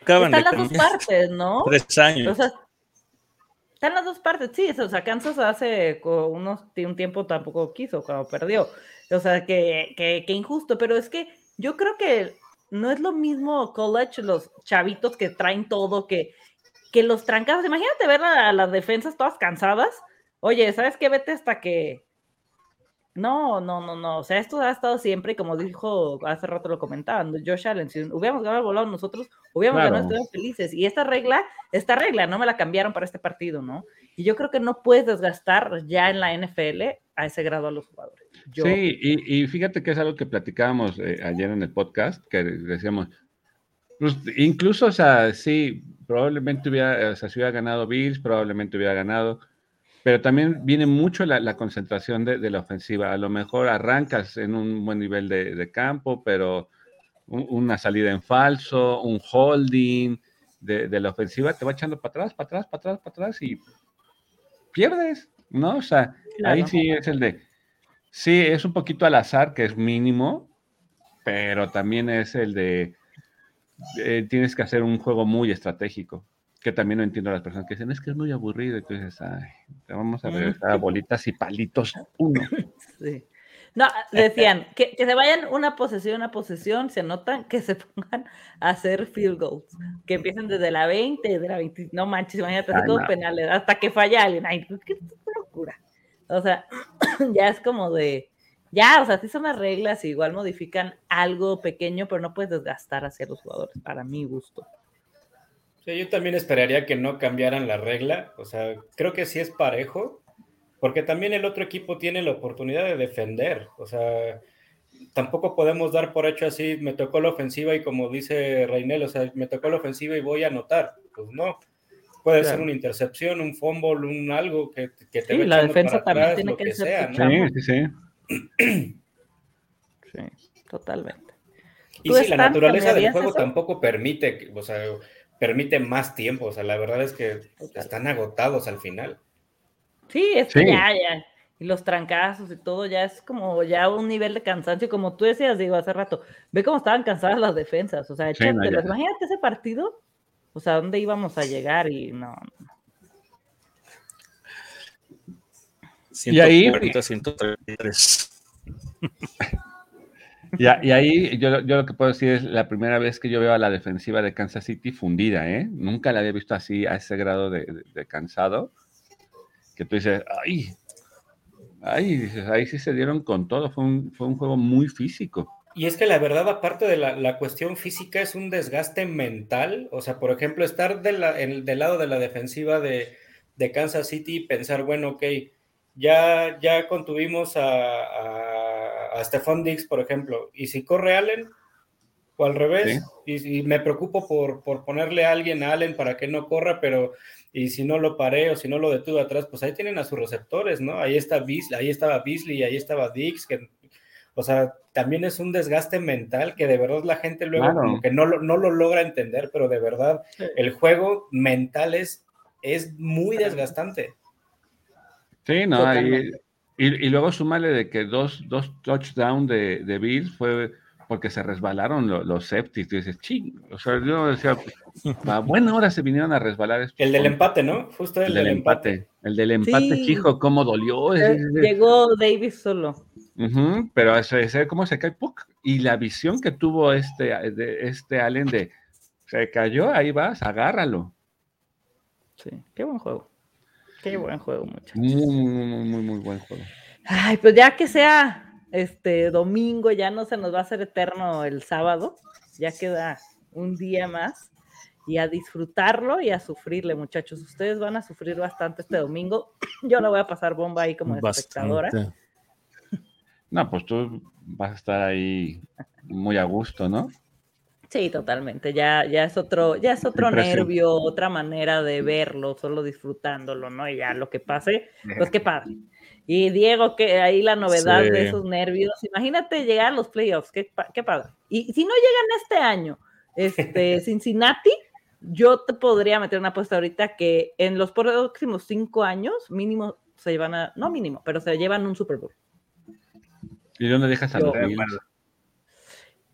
están las dos partes, ¿no? Tres años. están las dos partes, sí, o sea, Kansas hace unos, un tiempo tampoco quiso cuando perdió. O sea, que, que, que injusto, pero es que yo creo que no es lo mismo college, los chavitos que traen todo, que, que los trancados. Imagínate ver a las defensas todas cansadas Oye, ¿sabes qué? Vete hasta que. No, no, no, no. O sea, esto ha estado siempre, como dijo hace rato lo comentaban, Josh Allen. Si hubiéramos ganado el volado nosotros, hubiéramos ganado, estaríamos felices. Y esta regla, esta regla, no me la cambiaron para este partido, ¿no? Y yo creo que no puedes desgastar ya en la NFL a ese grado a los jugadores. Sí, y, fíjate que es algo que platicábamos eh, ayer en el podcast, que decíamos, pues, incluso, o sea, sí, probablemente hubiera, o sea, si hubiera ganado Bills, probablemente hubiera ganado pero también viene mucho la, concentración de, la ofensiva. A lo mejor arrancas en un buen nivel de, campo, pero una salida en falso, un holding de, la ofensiva te va echando para atrás, para atrás, para atrás, para atrás y pierdes, ¿no? O sea, ahí sí es el de, sí, es un poquito al azar, que es mínimo, pero también es el de, eh, tienes que hacer un juego muy estratégico que también no entiendo a las personas que dicen, es que es muy aburrido, y tú dices, ay, vamos a ver a bolitas y palitos uno. Sí. No, decían que, que, se vayan una posesión a posesión, se notan que se pongan a hacer field goals, que empiecen desde la 20, de la 20, no manches, imagínate, así como penales, hasta que falla alguien, ay, qué locura. O sea, ya es como de, ya, o sea, sí son las reglas, igual modifican algo pequeño, pero no puedes desgastar hacia los jugadores, para mi gusto yo también esperaría que no cambiaran la regla. O sea, creo que sí es parejo, porque también el otro equipo tiene la oportunidad de defender. O sea, tampoco podemos dar por hecho así, me tocó la ofensiva y como dice Reinel, o sea, me tocó la ofensiva y voy a anotar. Pues no. Puede ser una intercepción, un fumble, un algo que, que te sí, la defensa también tiene que, ser Sí, sí, sí. sí, totalmente. Y sí, la naturaleza del juego tampoco permite, o sea, permite más tiempo. O sea, la verdad es que están agotados al final. Sí, es que ya, ya. Y los trancazos y todo, ya es como ya un nivel de cansancio, como tú decías, digo, hace rato. Ve cómo estaban cansadas las defensas. O sea, imagínate ese partido. O sea, ¿dónde íbamos a llegar? Y no. y ahí. 133. Y, ahí yo, lo que puedo decir es la primera vez que yo veo a la defensiva de Kansas City fundida, ¿eh? Nunca la había visto así, a ese grado de, cansado, que tú dices, ay, ay, ahí sí se dieron con todo, fue un, fue un juego muy físico. Y es que la verdad, aparte de la, cuestión física, es un desgaste mental. O sea, por ejemplo, estar del lado de la defensiva de, Kansas City y pensar, bueno, ok, ya, ya contuvimos a Stephon Diggs, por ejemplo, y si corre Allen, o al revés, y, me preocupo por, por, ponerle a alguien a Allen para que no corra, pero y si no lo paré o si no lo detuve atrás, pues ahí tienen a sus receptores, ¿no? Ahí está Beasley, ahí estaba Beasley, ahí estaba Diggs, que, o sea, también es un desgaste mental que de verdad la gente luego como que no lo, no lo logra entender, pero de verdad el juego mental es, es muy desgastante. Sí, no, ahí, Y, y luego súmale de que dos, dos touchdowns de, de Bills fue porque se resbalaron los, los septis. Y dices, ching, o sea, yo decía, a buena hora se vinieron a resbalar. estos El del empate, ¿no? Justo el, el del empate. El del empate, Sí. hijo, cómo dolió. Eh, Llegó Davis solo. Pero ese, ese cómo se cae ¡puc! y la visión que tuvo este, de, este Allen de se cayó, ahí vas, agárralo. Sí, qué buen juego. Qué buen juego, muchachos. Muy, muy, muy, muy, muy buen juego. Ay, pues ya que sea este domingo, ya no se nos va a hacer eterno el sábado, ya queda un día más y a disfrutarlo y a sufrirle, muchachos. Ustedes van a sufrir bastante este domingo. Yo la voy a pasar bomba ahí como espectadora. No, pues tú vas a estar ahí muy a gusto, ¿no? Sí, totalmente. Ya, ya es otro, ya es otro Impresión. nervio, otra manera de verlo, solo disfrutándolo, ¿no? Y ya lo que pase, pues qué padre. Y Diego, que ahí la novedad de esos nervios, imagínate llegar a los playoffs, qué, qué padre. Y si no llegan este año, este Cincinnati, yo te podría meter una apuesta ahorita que en los próximos cinco años, mínimo se llevan a, no mínimo, pero se llevan un Super Bowl. ¿Y dónde dejas a los.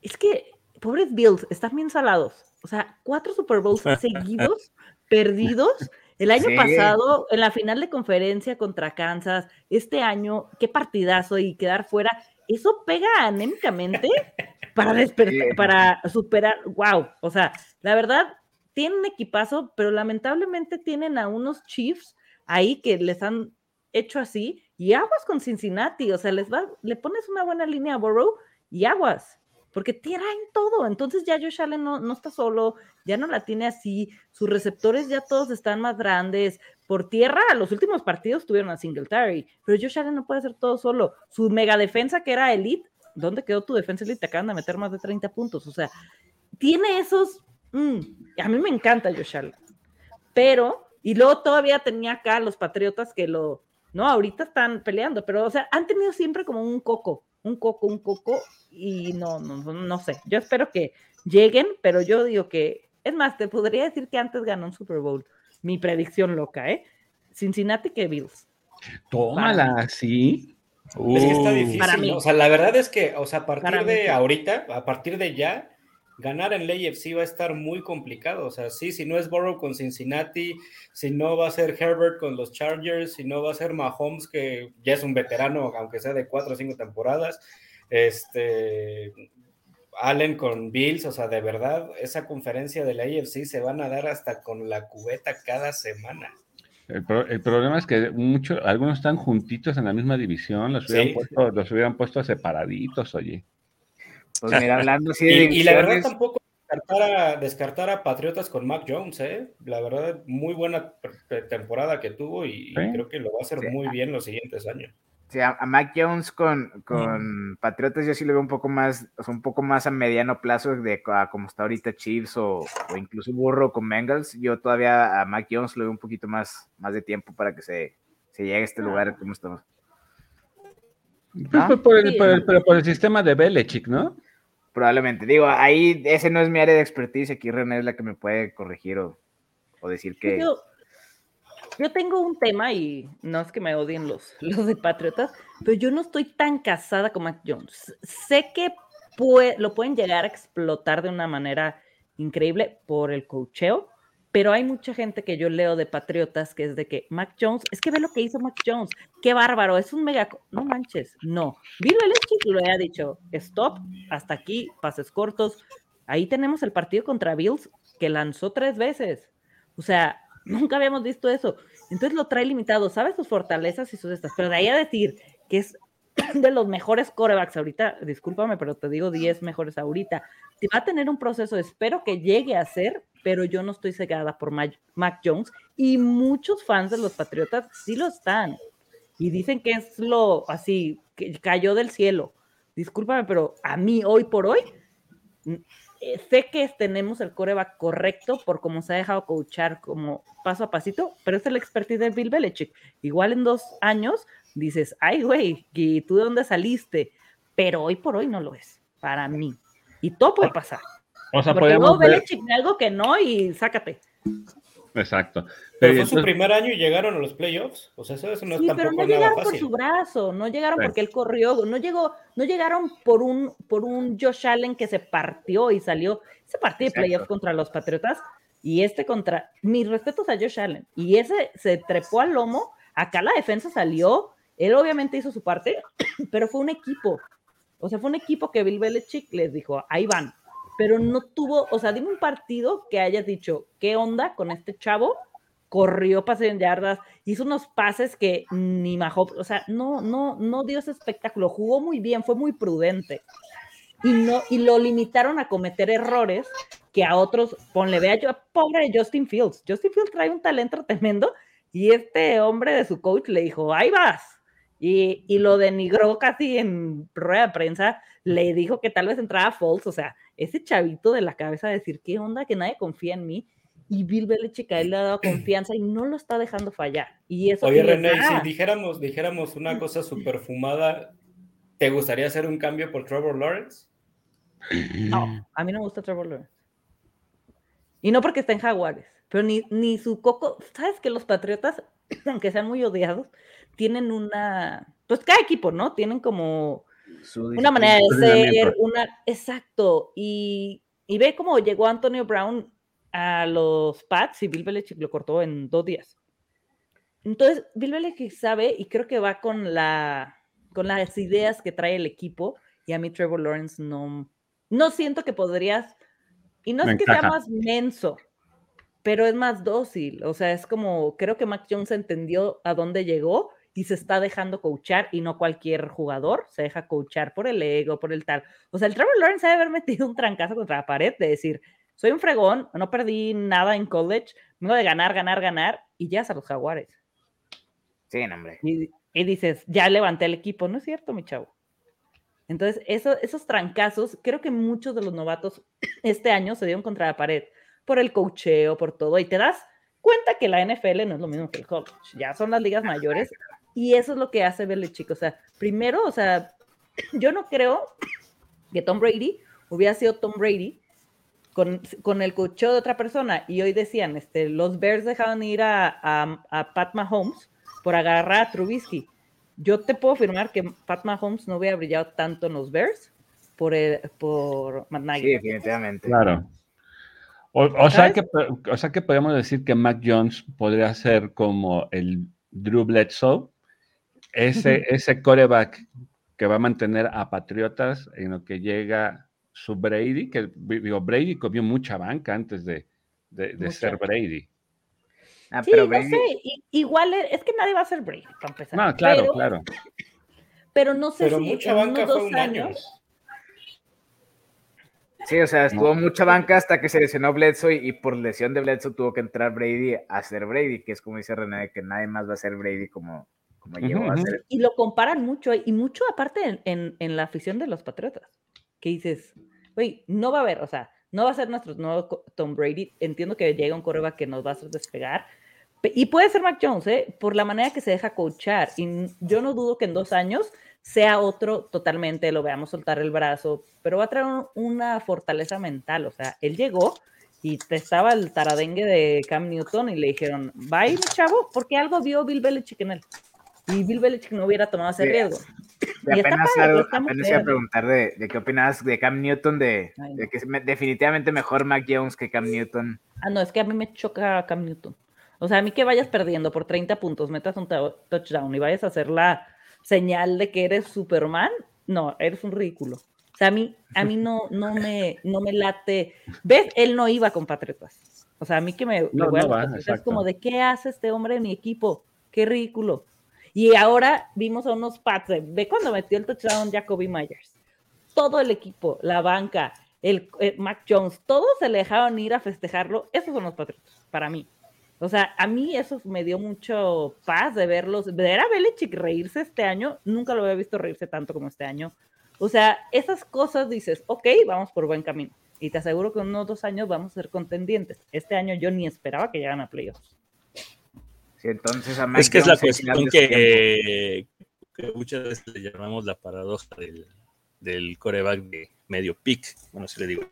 Es que, pobres Bills, están bien salados. O sea, cuatro Super Bowls seguidos, perdidos. El año Sí. pasado, en la final de conferencia contra Kansas, este año, qué partidazo y quedar fuera. Eso pega anémicamente para despertar, para superar. Wow. O sea, la verdad, tienen equipazo, pero lamentablemente tienen a unos Chiefs ahí que les han hecho así. Y aguas con Cincinnati. O sea, les va, le pones una buena línea a Burrow y aguas porque traen todo. Entonces ya Josh Allen no, está solo, ya no la tiene así, sus receptores ya todos están más grandes. Por tierra, los últimos partidos tuvieron a Singletary, pero Josh Allen no puede hacer todo solo. Su mega defensa que era elite, ¿dónde quedó tu defensa elite? Te acaban de meter más de 30 puntos. O sea, tiene esos... mm, a mí me encanta Josh Allen. Pero, y luego todavía tenía acá los Patriotas que lo... No, ahorita están peleando, pero, o sea, han tenido siempre como un coco, un coco, un coco, y no, no, no, no sé. Yo espero que lleguen, pero yo digo que, es más, te podría decir que antes ganó un Super Bowl. Mi predicción loca, ¿eh? Cincinnati que Bills. Tómala, sí. Es que está Uh, difícil. Para mí. O sea, la verdad es que, o sea, a partir de ahorita, a partir de ya, ganar en la AFC va a estar muy complicado. O sea, sí, si no es Burrow con Cincinnati, si no va a ser Herbert con los Chargers, si no va a ser Mahomes, que ya es un veterano, aunque sea de cuatro o cinco temporadas, este. Allen con Bills, o sea, de verdad, esa conferencia de la AFC se van a dar hasta con la cubeta cada semana. El, pro- el problema es que muchos, algunos están juntitos en la misma división, los hubieran, Sí. puesto, los hubieran puesto separaditos, oye. Pues mira, hablando así de Y, y la verdad tampoco descartar a, descartar a Patriotas con Mac Jones, ¿eh? La verdad, muy buena temporada que tuvo y, creo que lo va a hacer Sí. muy bien los siguientes años. sí, a, a Mac Jones con, con Patriotas yo sí lo veo un poco más, o sea, un poco más a mediano plazo de a como está ahorita Chiefs o, o incluso Burro con Bengals. Yo todavía a Mac Jones lo veo un poquito más, más de tiempo para que se, se llegue a este lugar como estamos. Pues, ¿No? pues, por el, Sí. por el- pero por el sistema de Belichick, ¿no? Probablemente. Digo, ahí ese no es mi área de expertise. Aquí René es la que me puede corregir o, o decir que. Yo, tengo un tema y no es que me odien los, los de Patriotas, pero yo no estoy tan casada con Mac Jones. Sé que lo pueden llegar a explotar de una manera increíble por el cocheo, pero hay mucha gente que yo leo de Patriotas que es de que Mac Jones, es que ve lo que hizo Mac Jones, qué bárbaro, es un mega, co-". no manches, no. Bill Belichick lo había dicho, stop, hasta aquí, pases cortos. Ahí tenemos el partido contra Bills que lanzó tres veces. O sea, nunca habíamos visto eso. Entonces lo trae limitado, sabe sus fortalezas y sus estas, pero de ahí a decir que es de los mejores corebacks ahorita, discúlpame, pero te digo 10 mejores ahorita. Va a tener un proceso, espero que llegue a ser, pero yo no estoy cegada por Ma- Mac Jones y muchos fans de los Patriotas sí lo están y dicen que es lo así, que cayó del cielo. Discúlpame, pero a mí hoy por hoy eh, sé que tenemos el coreback correcto por cómo se ha dejado coachar como paso a pasito, pero es el expertise de Bill Belichick. Igual en dos años dices, ay, güey, ¿y tú de dónde saliste? Pero hoy por hoy no lo es, para mí. Y todo puede pasar. O sea, Porque luego podemos ver, algo que no y sácate. Exacto. Pero, fue su primer año y llegaron a los playoffs. O sea, eso, no es sí, pero no llegaron por su brazo, no llegaron porque él corrió, no llegó, no llegaron por un, por un Josh Allen que se partió y salió. Ese partido de playoffs contra los Patriotas y este contra, mis respetos a Josh Allen. Y ese se trepó al lomo, acá la defensa salió, él obviamente hizo su parte, pero fue un equipo. O sea, fue un equipo que Bill Belichick les dijo, ahí van. Pero no tuvo, o sea, dime un partido que hayas dicho, ¿qué onda con este chavo? Corrió, pasé en yardas, hizo unos pases que ni Mahomes, o sea, no, no, no dio ese espectáculo, jugó muy bien, fue muy prudente. Y, no, y lo limitaron a cometer errores que a otros, ponle, vea yo, pobre Justin Fields. Justin Fields trae un talento tremendo y este hombre de su coach le dijo, ahí vas. Y, y lo denigró casi en rueda de prensa, le dijo que tal vez entraba false, o sea, ese chavito de la cabeza decir, ¿qué onda? Que nadie confía en mí. Y Bill Belichick a él le ha dado confianza y no lo está dejando fallar. Y eso Oye, René, si dijéramos, dijéramos una cosa super fumada, ¿te gustaría hacer un cambio por Trevor Lawrence? No, a mí no me gusta Trevor Lawrence. Y no porque esté en Jaguares, pero ni, ni su coco. ¿Sabes que los Patriotas, aunque sean muy odiados, tienen una. Pues cada equipo, ¿no? Tienen como una manera de ser, una. Exacto. Y, y ve cómo llegó Antonio Brown a los Pats y Bill Belichick lo cortó en dos días. Entonces, Bill Belichick sabe y creo que va con la con las ideas que trae el equipo y a mí Trevor Lawrence no no siento que podrías y no es que sea más menso, pero es más dócil. O sea, es como, creo que Mac Jones entendió a dónde llegó y se está dejando coachar y no cualquier jugador se deja coachar por el ego, por el tal. O sea, el Trevor Lawrence debe haber metido un trancazo contra la pared de decir, soy un fregón, no perdí nada en college, vengo de ganar, ganar, ganar y ya a los jaguares. Sí, hombre. Y, y, dices, ya levanté el equipo, ¿no es cierto, mi chavo? Entonces, eso, esos trancazos, creo que muchos de los novatos este año se dieron contra la pared por el cocheo, por todo, y te das cuenta que la NFL no es lo mismo que el college, ya son las ligas mayores, y eso es lo que hace Belichick. O sea, primero, o sea, yo no creo que Tom Brady hubiera sido Tom Brady con, con el cocheo de otra persona, y hoy decían, este, los Bears dejaron ir a, a, a Pat Mahomes por agarrar a Trubisky yo te puedo afirmar que Pat Mahomes no hubiera brillado tanto en los Bears por, el, por Matt Sí, definitivamente. Claro. O, sea que, o sea que podemos decir que Mac Jones podría ser como el Drew Bledsoe, ese, ese coreback que va a mantener a Patriotas en lo que llega su Brady, que digo, Brady comió mucha banca antes de, de ser Brady. Ah, sí, pero no sé, igual e, es que nadie va a ser Brady, para empezar. No, claro, claro. Pero no sé si mucha banca fue un años. Sí, o sea, estuvo mucha banca hasta que se lesionó Bledsoe y, por lesión de Bledsoe tuvo que entrar Brady a ser Brady, que es como dice René, que nadie más va a ser Brady como, como llegó a ser. Y lo comparan mucho, y mucho aparte en, en, la afición de los Patriotas, que dices, oye, no va a haber, o sea, no va a ser nuestro nuevo Tom Brady. Entiendo que llega un correba que nos va a hacer despegar. Y puede ser Mac Jones, ¿eh? por la manera que se deja coachar. Y yo no dudo que en dos años sea otro totalmente, lo veamos soltar el brazo, pero va a traer una fortaleza mental. O sea, él llegó y estaba el taradengue de Cam Newton y le dijeron, bye, chavo, porque algo vio Bill Belichick en él. Y Bill Belichick no hubiera tomado ese riesgo. apenas, apenas iba a preguntar de, de, qué opinas de Cam Newton, de, de que es definitivamente mejor Mac Jones que Cam Newton. Ah, no, es que a mí me choca Cam Newton. O sea, a mí que vayas perdiendo por 30 puntos, metas un touchdown y vayas a hacer la señal de que eres Superman, no, eres un ridículo. O sea, a mí, a mí no, no, me, no me late. ¿Ves? Él no iba con Patriotas. O sea, a mí que me, no, es como de qué hace este hombre en mi equipo, qué ridículo. Y ahora vimos a unos Pats, ve cuando metió el touchdown Jacoby Myers. Todo el equipo, la banca, el, eh, Mac Jones, todos se le dejaron ir a festejarlo. Esos son los Patriotas, para mí. O sea, a mí eso me dio mucho paz de verlos, ver a Belichick reírse este año, nunca lo había visto reírse tanto como este año. O sea, esas cosas dices, ok, vamos por buen camino. Y te aseguro que en unos dos años vamos a ser contendientes. Este año yo ni esperaba que llegaran a playoffs entonces es que es la cuestión que, muchas veces le llamamos la paradoja del, del coreback de medio pick, bueno, si le digo.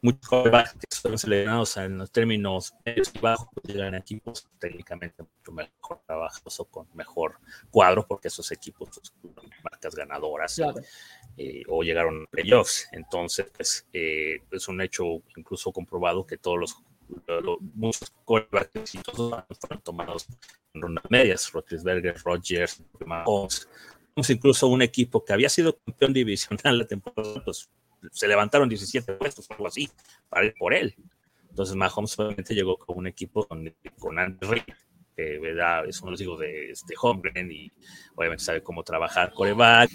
muchos corebacks que son seleccionados en los términos medios y bajos pues llegan a equipos técnicamente mucho mejor trabajados o con mejor cuadro, porque esos equipos son pues, marcas ganadoras Claro. eh, o llegaron a playoffs. Entonces, pues, eh, es un hecho incluso comprobado que todos los, lo- muchos corebacks exitosos fueron tomados en rondas medias, Roethlisberger, Rodgers, Mahomes, Vimos incluso un equipo que había sido campeón divisional la temporada, pues se levantaron 17 puestos o algo así para ir por él. Entonces Mahomes obviamente llegó con un equipo con, con Andy Reid, que ¿verdad? es uno de los hijos de este Holmgren y obviamente sabe cómo trabajar coreback.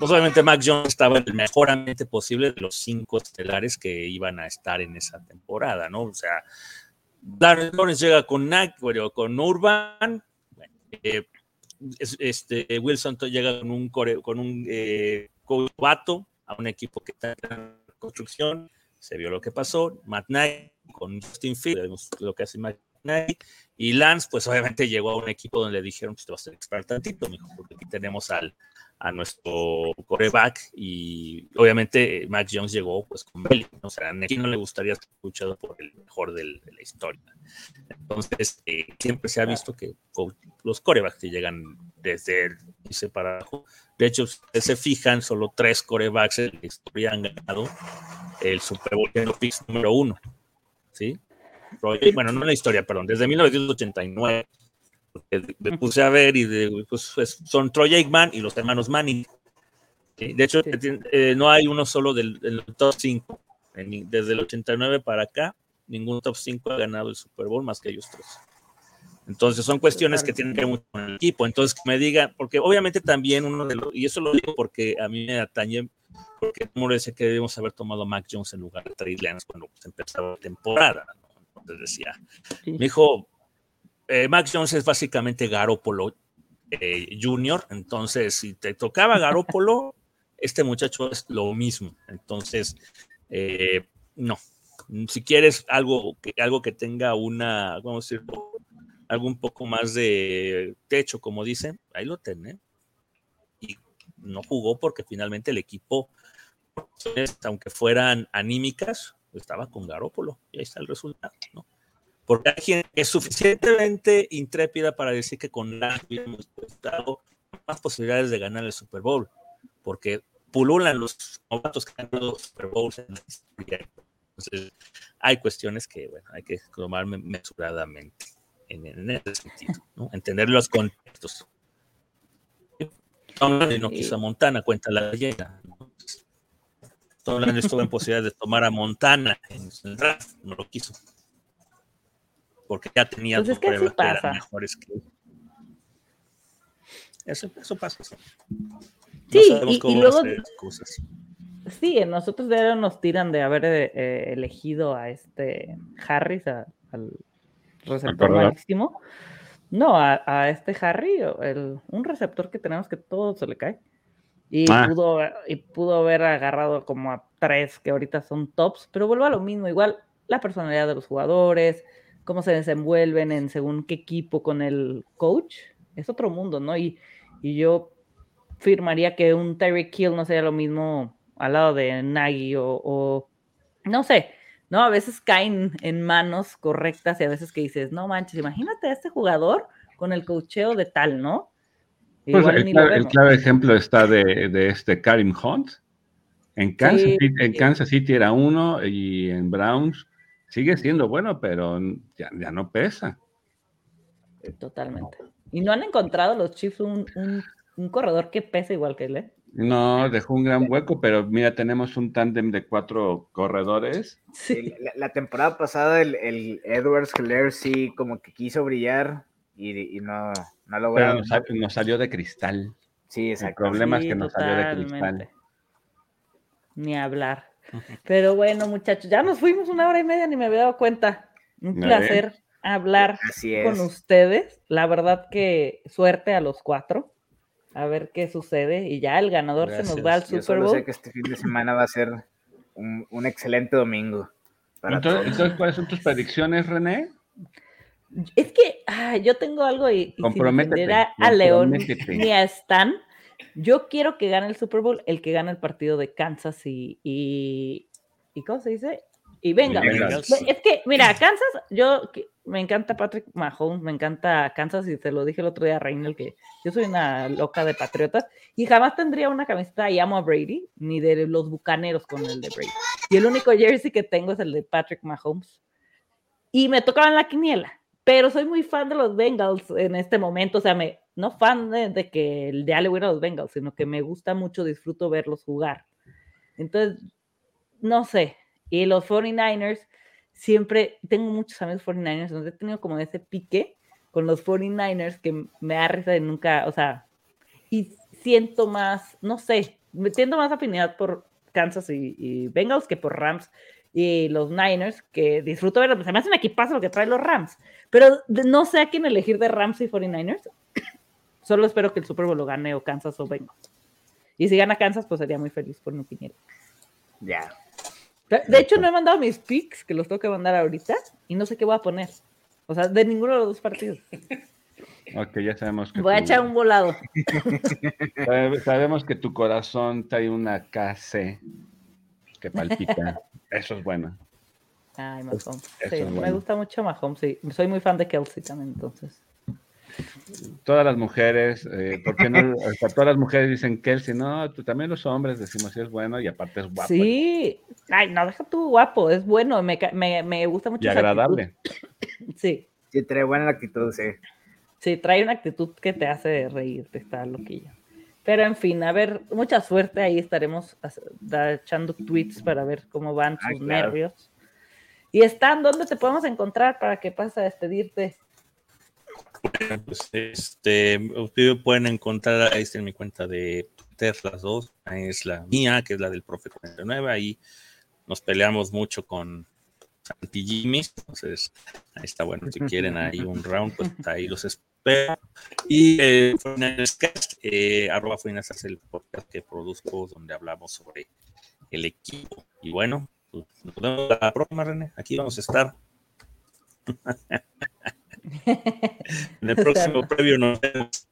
Pues obviamente Mac Jones estaba en el mejor ambiente posible de los cinco estelares que iban a estar en esa temporada, ¿no? O sea, Darren Lawrence llega con Nack, con Urban, eh, es- este, Wilson llega con un, core- con un eh, novato a un equipo que está en construcción, se vio lo que pasó, Matt Knight con Justin Fields, lo que hace Matt Knight, y Lance, pues obviamente llegó a un equipo donde le dijeron, pues te vas a esperar tantito, mijo, porque aquí tenemos al, a nuestro coreback, y obviamente eh, Mac Jones llegó pues con Belly, o sea, a no le gustaría ser escuchado por el mejor del- de la historia. Entonces, eh, siempre se ha visto que los corebacks que llegan desde el inicio para abajo, de hecho, si ustedes se fijan, solo tres corebacks en la historia han ganado el Super Bowl en número uno. ¿Sí? Bueno, no en la historia, perdón, desde 1989. Porque Me puse a ver y de- pues, pues, son Troy Aikman y los hermanos Manning. ¿sí? De hecho, Sí. eh, no hay uno solo del, del top 5. Desde el 89 para acá, ningún top 5 ha ganado el Super Bowl más que ellos tres. Entonces son cuestiones que tienen que ver mucho con el equipo. Entonces que me diga, porque obviamente también uno de los, y eso lo digo porque a mí me atañe, porque como le decía que debemos haber tomado a Mac Jones en lugar de Trey Lance cuando pues, empezaba la temporada. ¿no? Entonces decía, Sí. me dijo, eh, Mac Jones es básicamente Garópolo eh, Junior, entonces si te tocaba Garópolo, este muchacho es lo mismo. Entonces, eh, no. Si quieres algo que, algo que tenga una, vamos a decirlo, algo un poco más de techo, como dicen, ahí lo tenés. Y no jugó porque finalmente el equipo, aunque fueran anímicas, estaba con Garópolo. Y ahí está el resultado, ¿no? Porque hay gente que es suficientemente intrépida para decir que con la hubiéramos dado más posibilidades de ganar el Super Bowl, porque pululan los novatos que han ganado Super Bowls en la historia. Entonces, hay cuestiones que, bueno, hay que tomar me- mesuradamente en, en ese sentido, ¿no? Entender los contextos. No quiso a Montana, cuenta la leyenda. Tom Landry estuvo en posibilidad de tomar a Montana en el draft, no lo quiso. Porque ya tenía Pues es dos que así pruebas que eran mejores que él. Eso, eso pasa. Sí, sabemos y- y luego- excusas. Sí, nosotros de ahora nos tiran de haber eh, elegido a este Harris, a- al receptor malísimo. No, a, a este Harry, el- un receptor que tenemos que todo se le cae. Y, Ah. pudo, y pudo haber agarrado como a tres que ahorita son tops, pero vuelvo a lo mismo, igual la personalidad de los jugadores, cómo se desenvuelven en según qué equipo con el coach, es otro mundo, ¿no? Y, y yo firmaría que un Tyreek Hill no sería lo mismo al lado de Nagy o, o no sé, ¿no? A veces caen en manos correctas y a veces que dices, no manches, imagínate a este jugador con el cocheo de tal, ¿no? Pues el, claro ejemplo está de, de este Karim Hunt. En Kansas, Sí, City, en. Kansas City era uno y en Browns sigue siendo bueno, pero ya, ya no pesa. Totalmente. Y no han encontrado los Chiefs un, un- un corredor que pese igual que él, ¿eh? No, dejó un gran hueco, pero mira, tenemos un tándem de cuatro corredores. Sí. La, la temporada pasada el, el Edwards Hilaire sí como que quiso brillar y, y no, no Pero lograron. nos, sal- nos salió de cristal. Sí, El exacto. problema es que nos salió de cristal. totalmente. Ni hablar. Pero bueno, muchachos, ya nos fuimos una hora y media, ni me había dado cuenta. Un placer hablar Así es. con ustedes. La verdad que suerte a los cuatro. A ver qué sucede. Y ya el ganador se nos va al Gracias. Yo Super solo Bowl. sé que este fin de semana va a ser un, un excelente domingo. Entonces, entonces, ¿cuáles son tus predicciones, René? Es que ah, yo tengo algo y, y sin a, a León ni a Stan. Yo quiero que gane el Super Bowl el que gane el partido de Kansas y, y, y ¿cómo se dice? Y venga, Bengals. es que, mira, Kansas, yo que- me encanta Patrick Mahomes, me encanta Kansas y te lo dije el otro día a Reynel que yo soy una loca de patriotas y jamás tendría una camiseta y amo a Brady, ni de los bucaneros con el de Brady. Y el único jersey que tengo es el de Patrick Mahomes. Y me tocaba en la quiniela, pero soy muy fan de los Bengals en este momento, o sea, me, no fan de, de que ya le hubiera a los Bengals, sino que me gusta mucho, disfruto verlos jugar. Entonces, no sé. Y los 49ers, siempre tengo muchos amigos 49ers, entonces he tenido como ese pique con los 49ers que me da risa de nunca, o sea, y siento más, no sé, me siento más afinidad por Kansas y, y Bengals que por Rams y los Niners, que disfruto verlos, se me hace un equipazo lo que traen los Rams, pero de- no sé a quién elegir de Rams y 49ers, solo espero que el Super Bowl lo gane o Kansas o Bengals. Y si gana Kansas, pues sería muy feliz por mi quiniela. Ya. De de hecho, no he mandado mis picks, que los tengo que mandar ahorita, y no sé qué voy a poner. O sea, de ninguno de los dos partidos. Ok, ya sabemos que Voy a echar un volado. sabe- sabemos que tu corazón trae una KC que palpita. Eso es bueno. Ay, Mahomes. Sí, me bueno. gusta mucho Mahomes, sí. Soy muy fan de Kelsey también, entonces. Todas las mujeres, eh, ¿por qué no? O sea, todas las mujeres dicen Kelsey, no, tú, también los hombres decimos que es bueno y aparte es guapo Sí. Ay, no, deja tú guapo, es bueno, me, me, me gusta mucho. y agradable. actitud. Sí, Sí, trae buena actitud, sí. sí, trae una actitud que te hace reír, te está loquillo. Pero en fin, a ver, mucha suerte, ahí estaremos echando tweets para ver cómo van Ah, sus claro. nervios. Y están, ¿dónde te podemos encontrar para que pases a despedirte? Pues, este, ustedes pueden encontrar, ahí está en mi cuenta de Twitter, las dos. Ahí es la mía, que es la del profe 49. Ahí nos peleamos mucho con Santi Jimmy. Entonces, ahí está bueno. Si quieren ahí un round, pues ahí los espero. Y eh, 49ers Cast, eh, arroba 49ers es el podcast que produzco donde hablamos sobre el equipo. Y bueno, pues, nos vemos la próxima, René. Aquí vamos a estar. En el próximo previo nos vemos.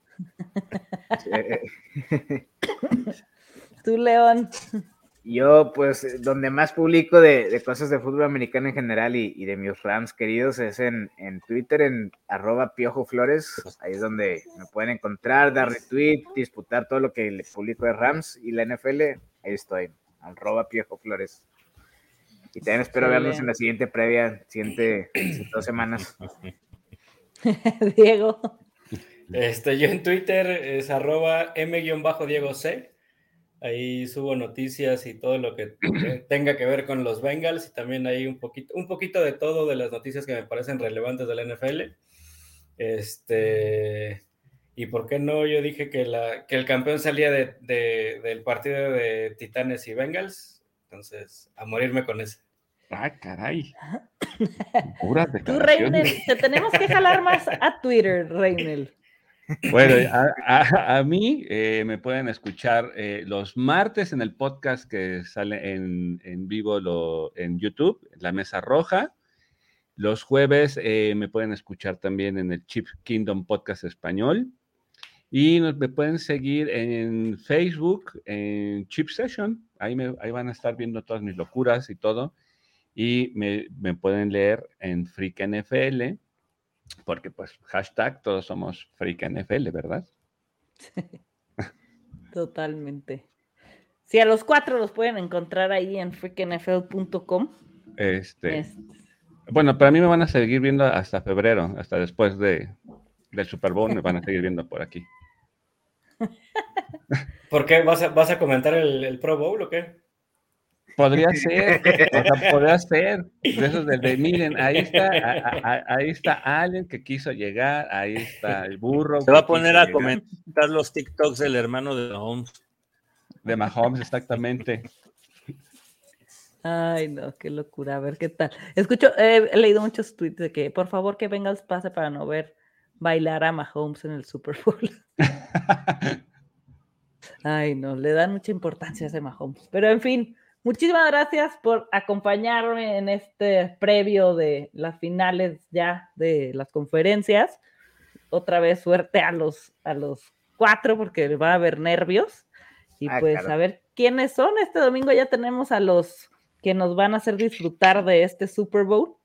Eh, Tú, León. Yo, pues, donde más publico de, de cosas de fútbol americano en general y, y de mis Rams queridos es en, en Twitter, en arroba Piojo Flores. Ahí es donde me pueden encontrar, dar retweet, disputar todo lo que le publico de Rams y la NFL. Ahí estoy, arroba Piojo Flores. Y también espero verlos en la siguiente previa, siguiente dos semanas. Diego. Este, yo en Twitter es arroba m-diego c. Ahí subo noticias y todo lo que tenga que ver con los Bengals y también hay un poquito, un poquito de todo de las noticias que me parecen relevantes de la NFL. Este, y por qué no, yo dije que, la, que el campeón salía de, de- del partido de Titanes y Bengals. Entonces, a morirme con ese. Ah, caray. Puras Tú. Reinel, te tenemos que jalar más a Twitter, Reinel. Bueno, a, a- a mí eh, me pueden escuchar eh, los martes en el podcast que sale en, en vivo lo- en YouTube, La Mesa Roja. Los jueves eh, me pueden escuchar también en el Chip Kingdom Podcast Español. Y nos, me pueden seguir en Facebook, en Chip Session. Ahí, me- ahí van a estar viendo todas mis locuras y todo. Y me, me pueden leer en Freak NFL, porque pues hashtag todos somos Freak NFL, ¿verdad? Totalmente. Sí, a los cuatro los pueden encontrar ahí en freaknfl.com. Este, Este, Bueno, para mí me van a seguir viendo hasta febrero, hasta después de, del Super Bowl, me van a seguir viendo por aquí. ¿Por qué? ¿Vas a, vas a comentar el, el Pro Bowl o qué? Podría ser, o sea, podría ser. De esos de, de, miren, ahí está, a- a- ahí está alguien que quiso llegar, ahí está el burro. Se va a poner a llegar. comentar los TikToks del hermano de Mahomes. De Mahomes, exactamente. Ay, no, qué locura. A ver qué tal. Escucho, eh, he leído muchos tweets de que por favor que venga el pase para no ver bailar a Mahomes en el Super Bowl. Ay, no, le dan mucha importancia a ese Mahomes. Pero en fin, muchísimas gracias por acompañarme en este previo de las finales ya de las conferencias. Otra vez suerte a los, a los cuatro porque va a haber nervios. Y Ah, pues claro. a ver quiénes son. Este domingo ya tenemos a los que nos van a hacer disfrutar de este Super Bowl.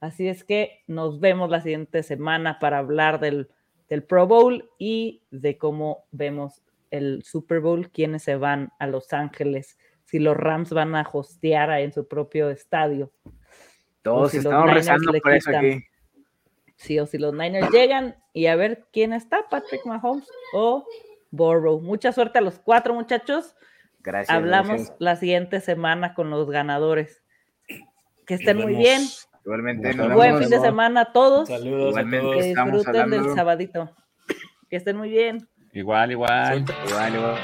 Así es que nos vemos la siguiente semana para hablar del, del Pro Bowl y de cómo vemos el Super Bowl, quiénes se van a Los Ángeles, si los Rams van a hostear ahí en su propio estadio. Todos si estamos rezando por eso quitan. aquí. Sí, o si los Niners llegan y a ver quién está, Patrick Mahomes o Burrow. Mucha suerte a los cuatro muchachos. Gracias. Hablamos gracias. la siguiente semana con los ganadores. Que Nos estén muy vemos. bien. Igualmente, Nos Buen vemos. fin de semana a todos. Saludos a Igualmente. todos. Que disfruten del sabadito. Que estén muy bien. Igual, igual. Igual, igual.